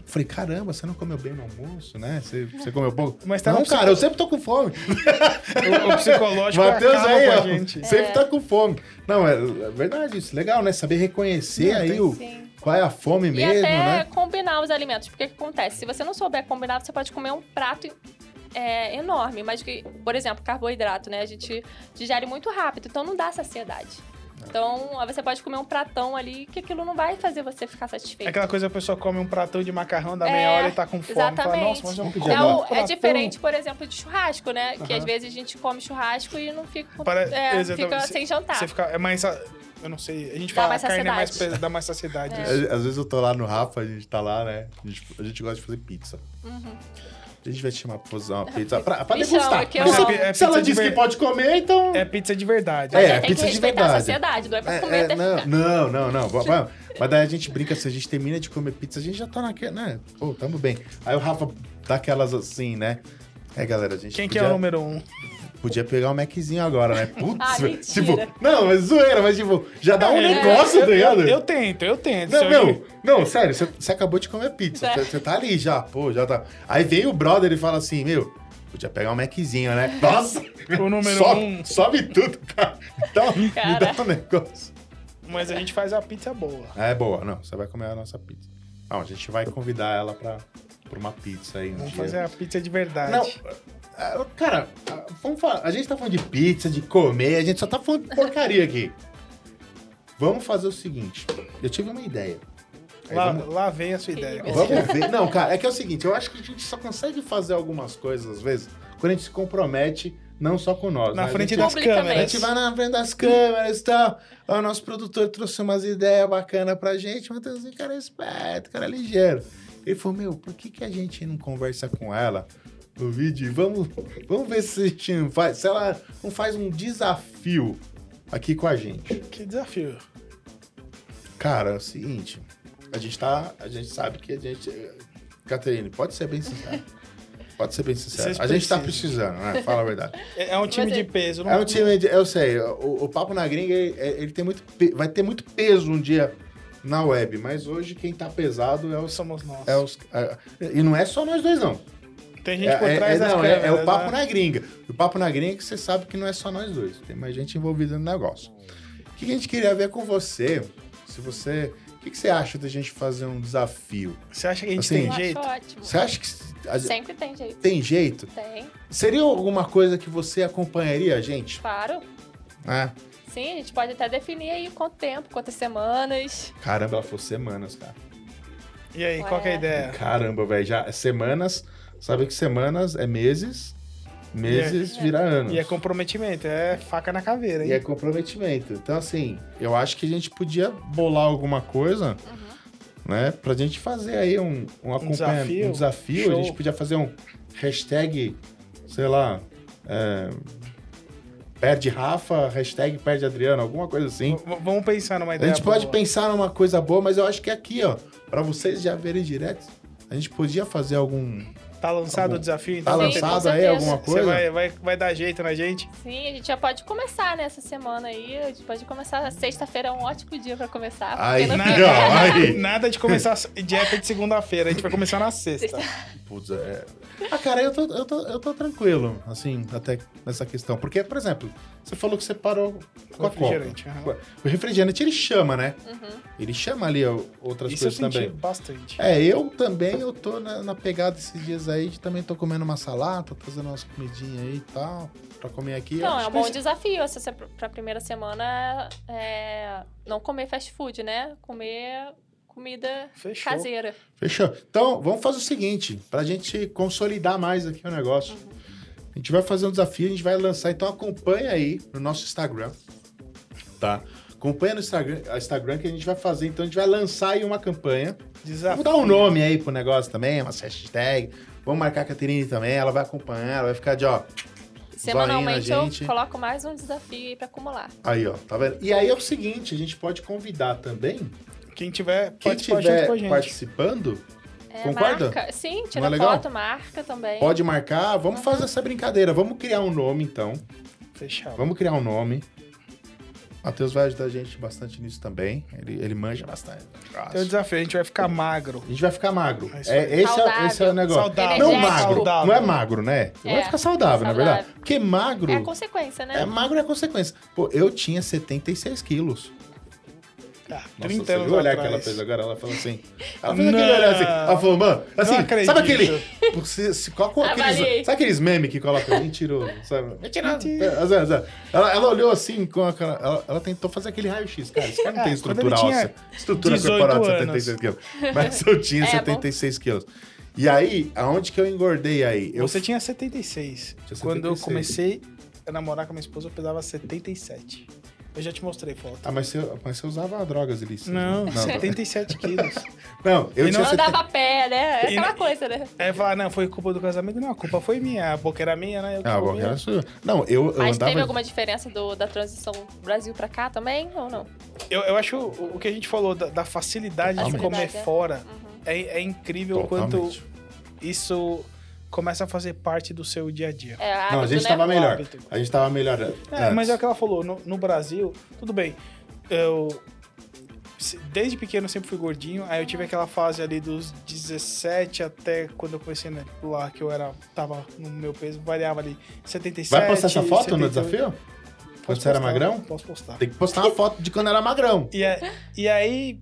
B: Falei, caramba, você não comeu bem no almoço, né? Você, você comeu pouco?
C: Mas tá
B: não,
C: no
B: cara, eu sempre tô com fome.
C: O, o psicológico [laughs]
B: Matheus
C: acaba
B: aí,
C: com
B: ó,
C: gente.
B: sempre tá com fome. Não, é, é verdade isso, legal, né? Saber reconhecer
C: Não,
B: aí
C: tem-
B: o,
A: Sim.
B: qual é a fome
A: E
B: mesmo,
A: até
B: né?
A: combinar os alimentos. Porque o que acontece? Se você não souber combinar, você pode comer um prato é, enorme. Mas, que, por exemplo, carboidrato, né? A gente digere muito rápido, então não dá saciedade. Então, aí você pode comer um pratão ali que aquilo não vai fazer você ficar
C: É
A: satisfeito.
C: aquela coisa, a pessoa come um pratão de macarrão, dá
A: É,
C: meia hora e tá com fome. Fala,
A: exatamente.
C: Nossa, mas eu
B: Vamos
C: como
B: pedir
A: É,
B: agora.
C: um
A: é diferente, por exemplo, de churrasco, né? Que
C: Aham.
A: às vezes a gente come churrasco e não fica, com-
C: Pare-
A: é, fica
C: Você-
A: sem jantar.
C: Você fica, é mais... a- Eu não sei, a gente
A: Dá
C: fala
A: mais
C: carne é mais, dá mais saciedade.
A: É.
B: às vezes eu tô lá no Rafa, a gente tá lá, né? A gente, a gente gosta de fazer pizza.
A: Uhum.
B: A gente vai te chamar pra fazer uma pizza pra, pra
A: Me
B: degustar.
A: chama, que eu
B: Mas se-
A: amo.
C: É
B: se ela
C: pizza de
B: disse que
C: ver-
B: pode comer, então.
C: É pizza de verdade.
A: Mas
B: É,
A: tem
B: pizza de
A: respeitar a
B: verdade.
A: saciedade, não é pra
B: É,
A: comer
B: é,
A: até
B: não, não, não, não. Vai- vai- Mas daí a gente brinca, se a gente termina de comer pizza, a gente já tá naquela, né? Pô, tamo bem. Aí o Rafa dá aquelas assim, né? É, galera, a gente
C: Quem que é o número um?
B: Podia pegar um Maczinho agora, né? [laughs] Putz,
A: Ah,
B: velho.
A: mentira.
B: tipo, não, mas zoeira, mas tipo, já dá um
C: É,
B: negócio, tá ligado?
C: Eu, eu tento, eu tento.
B: Não,
C: Se
B: não, sério, você, você acabou de comer pizza.
A: É.
B: Você, você tá ali já, pô, já tá. Aí vem o brother e fala assim, meu, podia pegar um Maczinho, né? [laughs] Nossa!
C: O número
B: sobe,
C: um.
B: sobe tudo, cara. Então, me dá um negócio.
C: Mas a gente faz a pizza boa.
B: É boa, não, você vai comer a nossa pizza. Não, a gente vai convidar ela pra, pra uma pizza aí um
C: Vamos
B: dia.
C: fazer a pizza de verdade.
B: Não, cara, ah, vamos falar, a gente tá falando de pizza, de comer, a gente só tá falando de porcaria aqui. [laughs] Vamos fazer o seguinte, eu tive uma ideia. Aí
C: lá,
B: vamos-
C: lá vem a sua ideia.
A: Vamos
B: ver. Não, cara, é que é o seguinte, eu acho que a gente só consegue fazer algumas coisas, às vezes, quando a gente se compromete, não só com nós.
C: Na
B: né?
C: frente
B: a gente,
C: das
A: Publicamente.
B: A
C: câmeras.
B: gente vai na frente das câmeras e tal. Ó, O nosso produtor trouxe umas ideias bacanas pra gente, mas tem um cara esperto, cara ligeiro. Ele falou, meu, por que, que a gente não conversa com ela no vídeo? Vamos, vamos ver se a gente não faz, se ela não faz um desafio aqui com a gente.
C: Que desafio.
B: Cara, é o seguinte, a gente tá, a gente sabe que a gente, Caterine, pode ser bem sincero. [laughs] Pode ser bem sincero.
C: Vocês
B: A gente tá precisando, né? Fala a verdade. [laughs]
C: É, é um time
A: Mas é-
C: de peso. não-
B: É um time, de, eu sei, o, o Papo na Gringa, ele, ele tem muito, pe- vai ter muito peso um dia na web, mas hoje quem tá pesado é os...
C: Somos nós.
B: É os é- e não é só nós dois, não.
C: Tem gente
B: É,
C: por
B: é-
C: trás
B: é-
C: das
B: não, é-
C: câmeras.
B: é o Papo
C: né?
B: na Gringa. O Papo na Gringa é que você sabe que não é só nós dois. Tem mais gente envolvida no negócio. O que a gente queria ver com você? Se você. O que, que você acha da gente fazer um desafio?
C: Você acha que a gente
B: Assim,
C: tem jeito?
A: ótimo.
B: Você acha que a-
A: Sempre tem jeito.
B: tem jeito?
A: Tem,
B: Seria alguma coisa que você acompanharia a gente?
A: claro.
B: É.
A: Sim, a gente pode até definir aí quanto tempo, quantas semanas.
B: Caramba, ela falou semanas, cara.
C: E aí, qual que é a
A: Ué.
C: ideia?
B: Caramba, velho. Já semanas. Sabe que semanas é meses. Meses
A: É.
B: vira anos.
C: E é comprometimento, é faca na caveira, hein?
B: E é comprometimento. Então, assim, eu acho que a gente podia bolar alguma coisa, né? Pra gente fazer aí um, um acompanhamento,
C: desafio?
B: um desafio. A gente podia fazer um hashtag, sei lá, é, perde Rafa, hashtag perde Adriano, alguma coisa assim.
C: V- vamos pensar numa
B: A
C: ideia
B: gente pode
C: boa.
B: pensar numa coisa boa, mas eu acho que aqui, ó, pra vocês já verem direto, a gente podia fazer algum.
C: Tá lançado
B: Tá
C: o desafio,
B: Tá
C: então?
A: Sim,
B: lançado aí alguma
C: Você
B: coisa?
C: vai, vai, vai dar jeito na gente?
A: Sim, a gente já pode começar nessa semana aí. A gente pode começar. Sexta-feira é um ótimo dia pra começar.
B: Aí,
C: Nada,
B: aí.
C: nada de começar dieta de segunda-feira, a gente vai começar na sexta. [laughs]
B: Putz, é. Ah, cara, eu tô, eu, tô, eu tô tranquilo, assim, até nessa questão. Porque, por exemplo, você falou que você parou com a Copa.
C: refrigerante, aham.
B: O refrigerante, ele chama, né?
A: Uhum.
B: Ele chama ali outras
C: Isso eu
B: coisas
C: senti
B: também.
C: bastante.
B: É, eu também, eu tô na, na pegada esses dias aí, de também tô comendo uma salada, tô fazendo umas comidinhas aí e tal, pra comer aqui.
A: Não, é um
B: que
A: bom desafio essa pra primeira semana é não comer fast food, né? Comer comida
C: Fechou.
A: caseira.
B: Fechou. Então, vamos fazer o seguinte, pra gente consolidar mais aqui o negócio. A gente vai fazer um desafio, a gente vai lançar, então acompanha aí no nosso Instagram, tá? Acompanha no Instagram, Instagram que a gente vai fazer, então a gente vai lançar aí uma campanha.
C: Desafio.
B: Vamos dar um nome aí pro negócio também, uma hashtag. Vamos marcar a Caterine também, ela vai acompanhar, ela vai ficar de, ó,
A: Semanalmente eu coloco mais um desafio aí pra acumular.
B: aí, ó, tá vendo? E aí é o seguinte, a gente pode convidar também,
C: Quem tiver,
B: quem tiver
C: com a gente.
B: participando,
A: É,
B: Concorda?
A: Marca. Sim,
B: Não
A: tira
B: é legal?
A: foto, marca também.
B: pode marcar, vamos
A: Uhum.
B: fazer essa brincadeira, vamos criar um nome então.
C: Fechado.
B: Vamos criar um nome. Matheus vai ajudar a gente bastante nisso também. Ele, ele manja bastante.
C: Tem um desafio, a gente vai ficar magro.
B: A gente vai ficar magro.
C: É
B: É, esse, é, esse é o negócio.
C: Saudável.
B: Não magro.
C: Saudável.
B: Não é magro, né? Você vai
A: É,
B: ficar saudável, na
A: saudável.
B: verdade. Porque magro.
A: É a consequência, né?
B: É magro é consequência. Pô, eu tinha 76 quilos.
C: Ah,
B: Nossa,
C: 30
B: você
C: anos
B: olhar
C: atrás.
B: que ela fez agora? Ela falou assim. Ela fez aquele
C: Não.
B: olhar assim. Ela falou, mano, assim, sabe aquele. Você, se, qual, qual aqueles, sabe aqueles memes que colocam mentiroso? Sabe? Mentiroso. Zé, Zé. Ela, ela olhou assim com aquela. Ela, ela tentou fazer aquele raio-x, cara. Esse cara não
C: É,
B: tem estrutura óssea. Estrutura
C: 18
B: corporal de
C: anos.
B: 76 quilos. Mas eu tinha [laughs]
A: É,
B: 76 quilos. E aí, aonde que eu engordei aí? Eu
C: Você tinha 76.
B: Tinha
C: Quando eu
B: 76.
C: comecei a namorar com a minha esposa, eu pesava 77. Eu já te mostrei foto.
B: Ah, mas você, mas você usava drogas ilícitas.
C: Não,
B: né? não,
C: 77 quilos. [laughs]
B: não, eu
C: E
B: tinha
C: não
A: Não
B: 70
A: dava pé, né? É aquela coisa, né?
C: Aí fala, não, foi culpa do casamento. Não, a culpa foi minha. A boca era minha, né? Eu que
B: Ah, bom,
C: comia.
B: era sua. Não, eu, eu
A: Mas
B: andava.
A: teve alguma diferença do, da transição Brasil pra cá também, ou não?
C: eu, eu acho o, o que a gente falou da, da facilidade de comer
A: é.
C: fora
A: Uhum.
C: é, é incrível o quanto
B: Totalmente.
C: isso começa a fazer parte do seu dia a dia.
A: É,
B: Não, a gente
A: né?
B: tava melhor.
C: Hábito.
B: A gente tava melhor.
C: É, mas é o que ela falou, no, no Brasil, tudo bem. Eu desde pequeno eu sempre fui gordinho, aí eu tive aquela fase ali dos 17 até quando eu comecei né, lá que eu era tava no meu peso, variava ali 77.
B: Vai postar essa foto no
C: 78.
B: desafio? Quando
C: Posso
B: você era
C: postar,
B: magrão?
C: Posso postar.
B: Tem que postar uma foto de quando era magrão.
C: E, a- e aí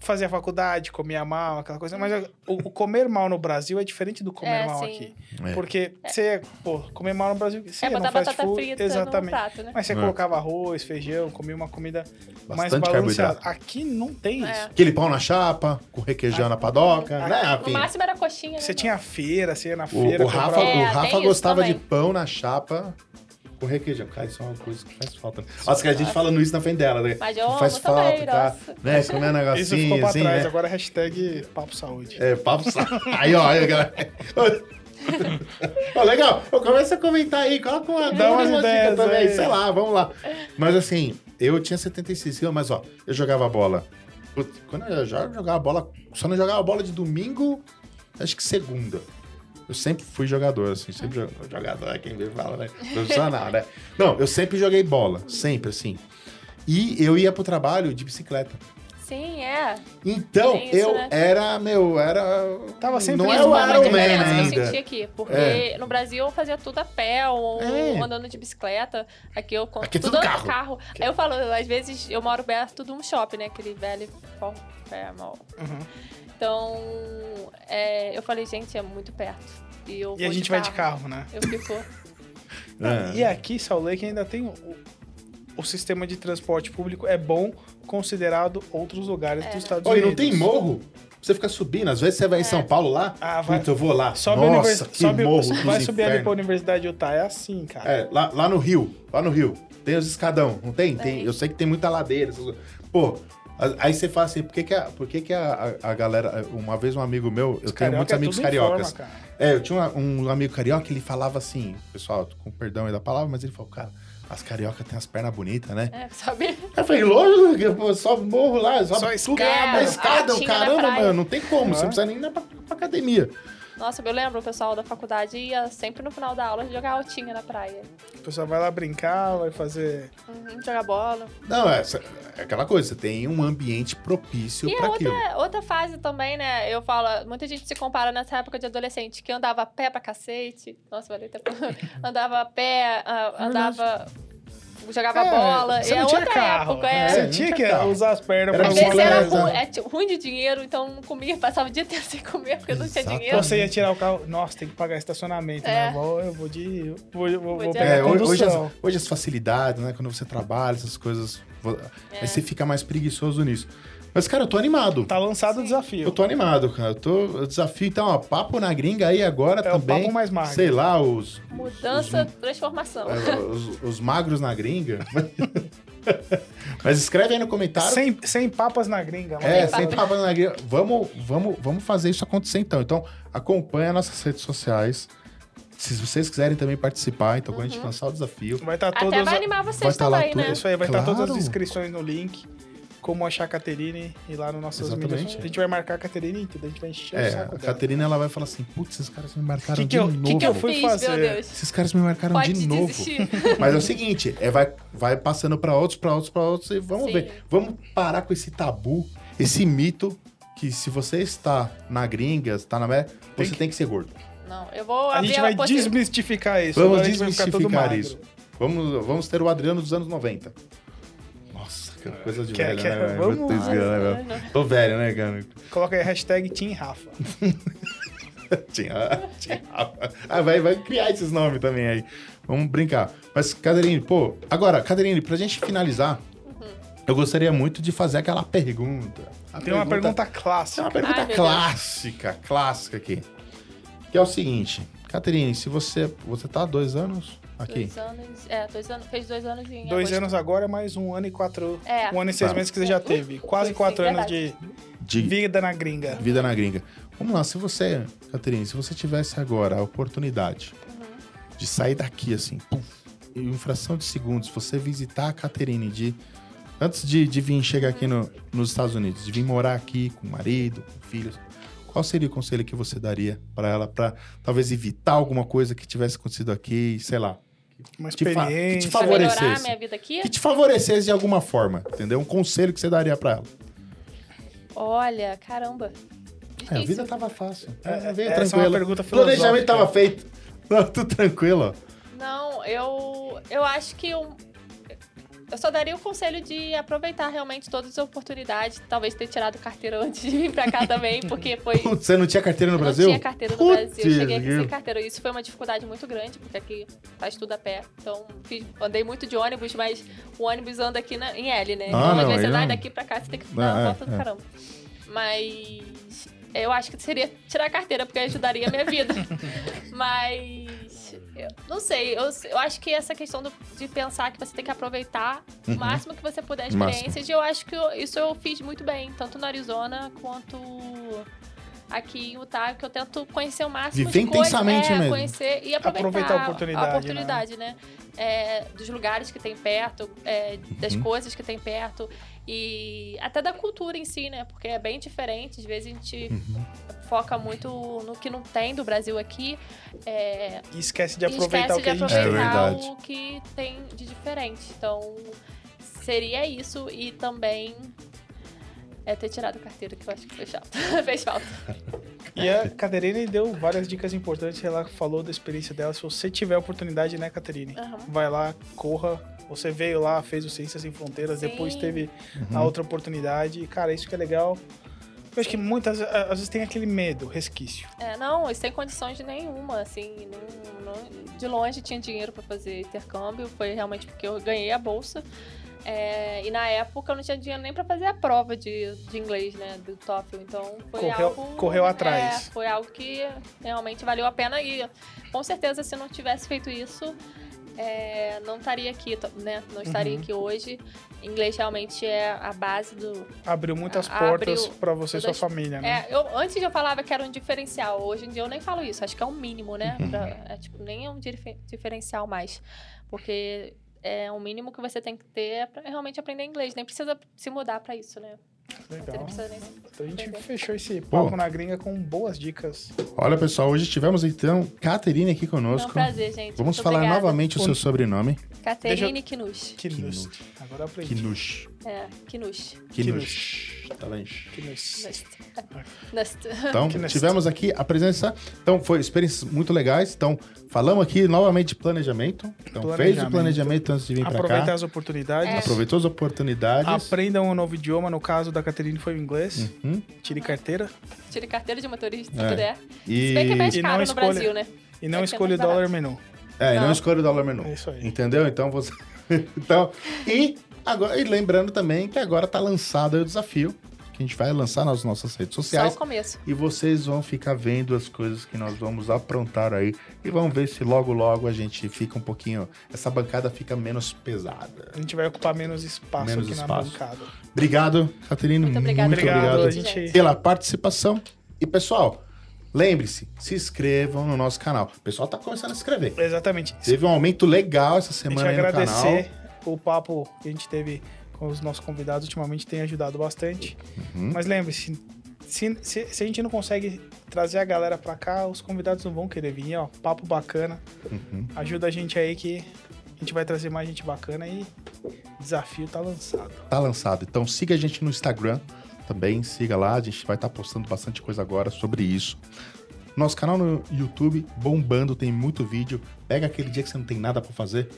C: fazia faculdade, comia mal, aquela coisa, mas o, o comer mal no Brasil é diferente do comer
A: É,
C: mal
A: sim.
C: aqui.
B: É.
C: Porque você, pô, comer mal no Brasil, você
A: É botar batata
C: food,
A: frita
C: exatamente.
A: no prato, né?
C: Mas você
B: É.
C: colocava arroz, feijão, comia uma comida mais
B: Bastante
C: balanceada.
B: carboidrato.
C: Aqui não tem
A: É.
C: isso.
B: Aquele pão na chapa, com requeijão na padoca,
C: Ah,
B: né,
A: No máximo era coxinha, né?
C: Você tinha feira, você ia na
B: O,
C: feira,
B: o Rafa,
A: É,
B: o Rafa
A: tem isso
B: gostava de pão na chapa com requeijão. Cara, isso é uma coisa que faz falta. Nossa, que a gente falando isso na frente dela, né?
A: Mas eu
B: faz falta,
A: também,
B: tá?
A: nossa.
B: Né? Comer um
C: Isso
B: negocinho,
C: ficou pra
B: assim,
C: trás,
B: né?
C: agora é hashtag Papo Saúde.
B: É, papo sa- [laughs] Aí, ó, aí, galera. Ó, legal, eu começo a comentar aí, coloca uma,
C: Dá umas
B: uma dica
C: ideias
B: também,
C: aí.
B: sei lá, vamos lá. Mas assim, eu tinha 76 quilos, mas ó, eu jogava bola. Quando eu jo- jogava bola, só não jogava bola de domingo, acho que segunda. Eu sempre fui jogador, assim, sempre jo- jogador, é quem me fala, né? Profissional, né? [laughs] Não, eu sempre joguei bola, sempre, assim. E eu ia pro trabalho de bicicleta.
A: Sim, é.
B: Então,
A: isso,
B: eu
A: né?
B: era, meu, era.
C: Tava sempre
B: Não é
C: isso,
B: o Man
A: diferença que eu
B: ainda.
A: senti aqui. Porque
B: É.
A: no Brasil eu fazia tudo a pé ou
B: É.
A: andando de bicicleta. Aqui eu con-
B: Aqui é tudo
A: tudo
B: carro.
A: carro. Aí eu falo, às vezes eu moro perto de um shopping, né? Aquele velho Fort Fairmont.
C: Uhum.
A: Então, é, eu falei, gente, é muito perto. E, eu
C: E a gente vai de carro, né?
A: Eu fico. [laughs]
B: É.
C: E aqui, Salt Lake, ainda tem o, o sistema de transporte público é bom considerado outros lugares
A: É.
C: dos Estados
B: Oi,
C: Unidos.
B: não tem morro? Você fica subindo. Às vezes você vai em São Paulo lá.
C: Ah, vai-
B: Putz, eu vou lá.
C: Sobe a
B: Nossa,
C: univers...
B: que
C: sobe,
B: morro dos
C: vai subir ali pra. Universidade de Utah. É assim, cara.
B: É, lá, lá no Rio. Lá no Rio. Tem os escadão, não tem? tem
A: Tem.
B: eu sei que tem muita ladeira. essas coisas. Pô, aí você fala assim, por que, que, a, por que, que a, a, a galera. Uma vez um amigo meu, eu
C: Os
B: tenho muitos
C: é
B: amigos
C: em
B: cariocas.
C: forma.
B: É, eu tinha um, um amigo carioca, ele falava assim, pessoal, com perdão aí da palavra, mas ele falou, cara, as cariocas têm as pernas bonitas, né?
A: É, sabe?
B: Eu falei, lógico, que, pô, sobe morro lá,
C: Só
B: tudo.
C: escada.
B: É, escada,
A: na
B: caramba, mano, não tem como, você não precisa nem ir pra, pra academia.
A: Nossa, eu lembro o pessoal da faculdade ia sempre no final da aula jogar altinha na praia.
C: O pessoal vai lá brincar, vai fazer.
A: Uhum, jogar bola.
B: Não, é, é aquela coisa, você tem um ambiente propício
A: E
B: pra
A: é
B: aquilo.
A: outra, outra fase também, né? Eu falo, muita gente se compara nessa época de adolescente, que andava a pé pra cacete. Nossa, valeu até [laughs] Andava a pé, ah, andava. Jogava
C: É,
A: bola.
C: Você
A: é
C: não tinha
A: outra
C: carro.
A: época, é.
C: Você tinha
B: tinha
C: que
B: carro.
C: usar as pernas
B: Era
C: pra
B: bicicleta.
A: vezes era ruim, é, tipo, ruim de dinheiro, então não comia, passava o dia inteiro [laughs] sem comer, porque não tinha dinheiro.
C: Você ia tirar o carro. Nossa, tem que pagar estacionamento, né?
A: É.
C: Eu vou, eu vou de. eu Vou, eu vou,
A: Vou
C: pegar
B: É, hoje, as, hoje as facilidades, né? Quando você trabalha, essas coisas.
A: É.
B: Aí você fica mais preguiçoso nisso. Mas, cara, eu tô animado.
C: Tá lançado o
A: Sim.
C: desafio.
B: Eu tô animado, cara. Eu tô, o desafio, então, ó, papo na gringa aí agora
C: É o
B: também.
C: papo mais magro.
B: Sei lá, os.
A: Mudança, transformação.
B: é, os, os magros na gringa. [laughs] Mas escreve aí no comentário.
C: Sem, sem papas na gringa. mano.
B: É,
A: Sem
B: sem papo na gringa. Vamos, vamos, vamos fazer isso acontecer então. Então, acompanha nossas redes sociais. Se vocês quiserem também participar, então quando a gente lançar o desafio,
C: Vai estar
A: Até
C: todas.
A: vai animar vocês
B: vai tá lá
A: também,
B: tudo.
A: né?
C: Isso aí, vai estar todas
B: Claro.
C: as inscrições no link. Como achar a Caterine e lá no nossas
B: Exatamente.
C: mídias. A gente vai marcar a Caterine e tudo, a gente vai encher o
B: é,
C: saco
B: a
C: dela.
B: Caterina ela vai falar assim: putz, esses caras me
C: O
B: marcaram
C: que, que,
B: de
C: eu,
B: novo.
C: que, que eu fui fazer?
A: meu Deus.
B: Esses caras me marcaram
A: Pode
B: de novo.
A: desistir. [laughs]
B: Mas é o seguinte, é, vai, vai passando pra outros, pra outros, pra outros e vamos
A: Sim.
B: ver. Vamos parar com esse tabu, esse mito que se você está na gringa, está na América,
C: Tem
B: você
C: que-
B: tem que ser gordo.
A: Não, eu vou
C: A gente vai desmistificar isso.
B: Vamos desmistificar isso. Vamos, vamos ter o Adriano dos anos 90. Que coisa de
C: Quer-
B: velho,
C: quer-
B: né? velho?
C: vamos
B: Meu
C: lá.
B: cara, né, velho? Tô velho, né, cara?
C: Coloca aí a hashtag Team Rafa. [laughs]
B: Tinha, tinha. Ah, vai, vai criar esses nomes também aí. Vamos brincar. Mas, Caterine, pô, agora, Caterine, pra gente finalizar, eu gostaria muito de fazer aquela pergunta. A
C: Tem uma pergunta
B: Tem
C: clássica.
B: uma pergunta
A: Ai,
B: clássica, clássica aqui. Que é o seguinte, Caterine, se você. Você tá há dois anos aqui?
A: Dois anos. É, dois anos. Fez dois anos em
C: Dois
A: agosto.
C: anos agora, mais um ano e quatro.
A: É.
C: Um ano e seis
B: Tá.
C: meses que você já teve. [laughs] Quase
A: Sim,
C: quatro anos
A: verdade.
C: de
B: De
C: vida na gringa.
B: vida na gringa. Vamos lá, se você, Caterine, se você tivesse agora a oportunidade de sair daqui assim, pum, em fração de segundos, você visitar a Caterine de. Antes de, de vir chegar aqui no- nos Estados Unidos, de vir morar aqui com o marido, com filhos, qual seria o conselho que você daria para ela para talvez evitar alguma coisa que tivesse acontecido aqui, sei lá,
C: Uma
B: Te fa-
C: experiência.
B: que te
A: Pra
B: favorecesse.
A: melhorar a minha vida aqui?
B: que te favorecesse de alguma forma, entendeu? Um conselho que você daria para ela.
A: Olha, caramba.
B: É, a vida tava fácil.
C: É,
B: É, veio
C: é
B: tranquila. O planejamento tava feito. [laughs] Não, tudo tranquilo.
A: Não, eu, eu acho que um, eu só daria o conselho de aproveitar realmente todas as oportunidades. Talvez ter tirado carteira [laughs] antes de vir pra cá também, porque foi.
B: Putz, [laughs] você não tinha carteira no
A: eu
B: Brasil?
A: Não tinha carteira no
B: Putz,
A: Brasil. Eu cheguei aqui sem carteira. Isso foi uma dificuldade muito grande, porque aqui faz tudo a pé. Então, fiz- andei muito de ônibus, mas o ônibus anda aqui na- em L, né?
B: Ah,
A: então,
B: não,
A: às vezes você vai
B: não.
A: daqui pra cá, você tem que dar
B: É,
A: uma volta do
B: é.
A: caramba. Mas eu acho que seria tirar a carteira, porque ajudaria a minha vida. [laughs] Mas eu não sei, eu, eu acho que essa questão do- de pensar que você tem que aproveitar o máximo que você puder as
B: Uhum. Máximo.
A: experiências, e eu acho que eu- isso eu fiz muito bem, tanto no Arizona quanto aqui em Utah, que eu tento conhecer o máximo
B: Viver
A: de coisas,
B: intensamente
A: é,
B: mesmo.
A: conhecer e aproveitar,
C: Aproveitar a oportunidade,
A: a oportunidade, né? É, dos lugares que tem perto, é, das
B: Uhum.
A: coisas que tem perto e até da cultura em si, né? Porque é bem diferente. Às vezes a gente
B: Uhum.
A: Foca muito no que não tem do Brasil aqui é,
C: E esquece de aproveitar
A: esquece
C: o que a
A: de
C: gente
B: É
C: tem.
A: aproveitar
B: verdade.
A: o que tem de diferente. Então, seria isso e também É ter tirado a carteira, que eu acho que fez falta. [laughs] fez falta.
C: E a Caterine deu várias dicas importantes. Ela falou da experiência dela. Se você tiver a oportunidade, né, Caterine?
A: Aham.
C: Vai lá, corra. Você veio lá, fez o Ciências Sem Fronteiras,
A: Sim.
C: depois teve a outra oportunidade. E, cara, isso que é legal. Eu acho que muitas, a- às vezes tem aquele medo, resquício.
A: É, não, sem condições nenhuma, assim, não, não- de longe tinha dinheiro pra fazer intercâmbio, foi realmente porque eu ganhei a bolsa. É, e na época eu não tinha dinheiro nem pra fazer a prova de, de inglês, né, do TOEFL, então foi
C: Correu-
A: algo...
C: correu atrás.
A: É, foi algo que realmente valeu a pena e com certeza se não tivesse feito isso, é, não estaria aqui, né, não estaria
C: Uhum.
A: aqui hoje. Inglês realmente é a base do,
C: Abriu muitas
A: Abriu
C: portas pra você e sua família, né?
A: É, eu, antes eu falava que era um diferencial. Hoje em dia eu nem falo isso. Acho que é um mínimo, né?
B: Uhum.
A: Pra- é, tipo, nem é um dife- diferencial mais. Porque é um mínimo que você tem que ter pra realmente aprender inglês. Nem precisa se mudar pra isso, né?
C: Legal. Então a gente fechou esse
B: Pô.
C: papo na gringa com boas dicas.
B: Olha, pessoal, hoje tivemos então Caterine aqui
A: É um
B: conosco.
A: prazer, gente.
B: Vamos
A: Muito
B: falar
A: obrigada.
B: novamente o seu sobrenome.
A: Caterine Kinush.
C: Kinus. Agora eu aprendi.
B: Kinush.
A: É, Kinush.
B: Kinush. Tá. [laughs] Então,
C: Kinush.
B: tivemos aqui a presença. Então, foi experiências muito legais. Então, falamos aqui novamente de planejamento. Então, fez o
C: Planejamento.
B: planejamento antes de vir para
C: Aproveitar
B: cá.
C: as oportunidades.
A: É.
B: Aproveitou as oportunidades.
C: Aprendam um novo idioma. No caso da Caterine foi o inglês.
B: Uhum.
C: Tire carteira.
A: Tire carteira de motorista, se
B: É.
A: puder.
B: E,
A: Se bem que é mais
C: E não
A: caro no
C: escolha-
A: Brasil, né?
C: E não escolha o dólar menu.
B: é, e não
A: Não.
B: escolha o dólar menu.
C: É isso aí.
B: Entendeu? Então você. [laughs] então, e agora, e lembrando também que agora tá lançado aí o desafio que a gente vai lançar nas nossas redes
A: Só
B: sociais.
A: o começo.
B: E vocês vão ficar vendo as coisas que nós vamos aprontar aí. E vão ver se logo, logo a gente fica um pouquinho. Essa bancada fica menos pesada.
C: A gente vai ocupar menos espaço
B: Menos
C: aqui
B: espaço.
C: na bancada.
B: Obrigado, Caterine.
A: Muito obrigada.
B: Muito
C: Obrigado,
B: obrigado
C: a gente-
B: pela participação. E pessoal, lembre-se, se inscrevam no nosso canal. O pessoal tá começando a se inscrever.
C: Exatamente.
B: Teve um aumento legal essa
C: A gente
B: semana aí no
C: agradecer
B: canal.
C: O papo que a gente teve com os nossos convidados ultimamente tem ajudado bastante.
B: Uhum.
C: Mas lembre-se, se, se, se a gente não consegue trazer a galera pra cá, os convidados não vão querer vir, ó. Papo bacana.
B: Uhum.
C: Ajuda a gente aí que a gente vai trazer mais gente bacana e o desafio tá lançado.
B: Tá lançado. Então siga a gente no Instagram também, siga lá, a gente vai estar postando bastante coisa agora sobre isso. Nosso canal no YouTube bombando, tem muito vídeo. Pega aquele dia que você não tem nada pra fazer,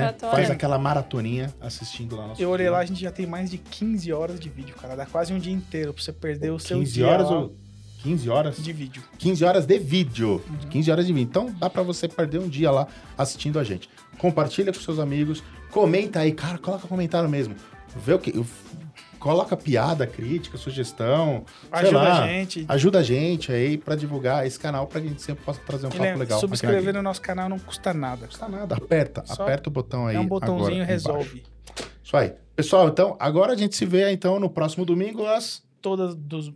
B: né? Faz aquela maratoninha assistindo lá nosso
C: Eu olhei
B: vídeo.
C: lá, a gente já tem mais de 15 horas de vídeo, cara. Dá quase um dia inteiro pra você perder o seu
B: 15
C: dia
B: horas
C: lá
B: ou 15 horas?
C: de vídeo.
B: 15 horas de vídeo.
C: Uhum.
B: 15 horas de vídeo. Então dá pra você perder um dia lá assistindo a gente. Compartilha com seus amigos, comenta aí, cara, coloca comentário mesmo. Vê o que coloca piada, crítica, sugestão,
C: Ajuda
B: lá.
C: a gente.
B: Ajuda a gente aí pra divulgar esse canal pra que a gente sempre possa trazer um
C: E
B: papo
C: lembra,
B: legal.
C: subscrever no nosso canal não custa nada.
B: Não custa nada, aperta,
C: Só
B: aperta o botão aí.
C: É um botãozinho resolve.
B: Isso aí. Pessoal, então, agora a gente se vê então no próximo domingo às
C: Todas dos.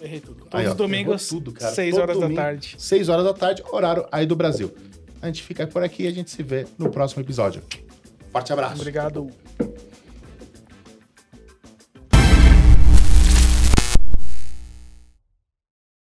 C: Errei tudo. Todos
B: Aí, ó,
C: os domingos,
B: tudo, cara.
C: 6
B: Todo
C: horas
B: domingo.
C: da tarde.
B: 6 horas da tarde, horário aí do Brasil. A gente fica por aqui e a gente se vê no próximo episódio. Forte abraço.
C: Obrigado.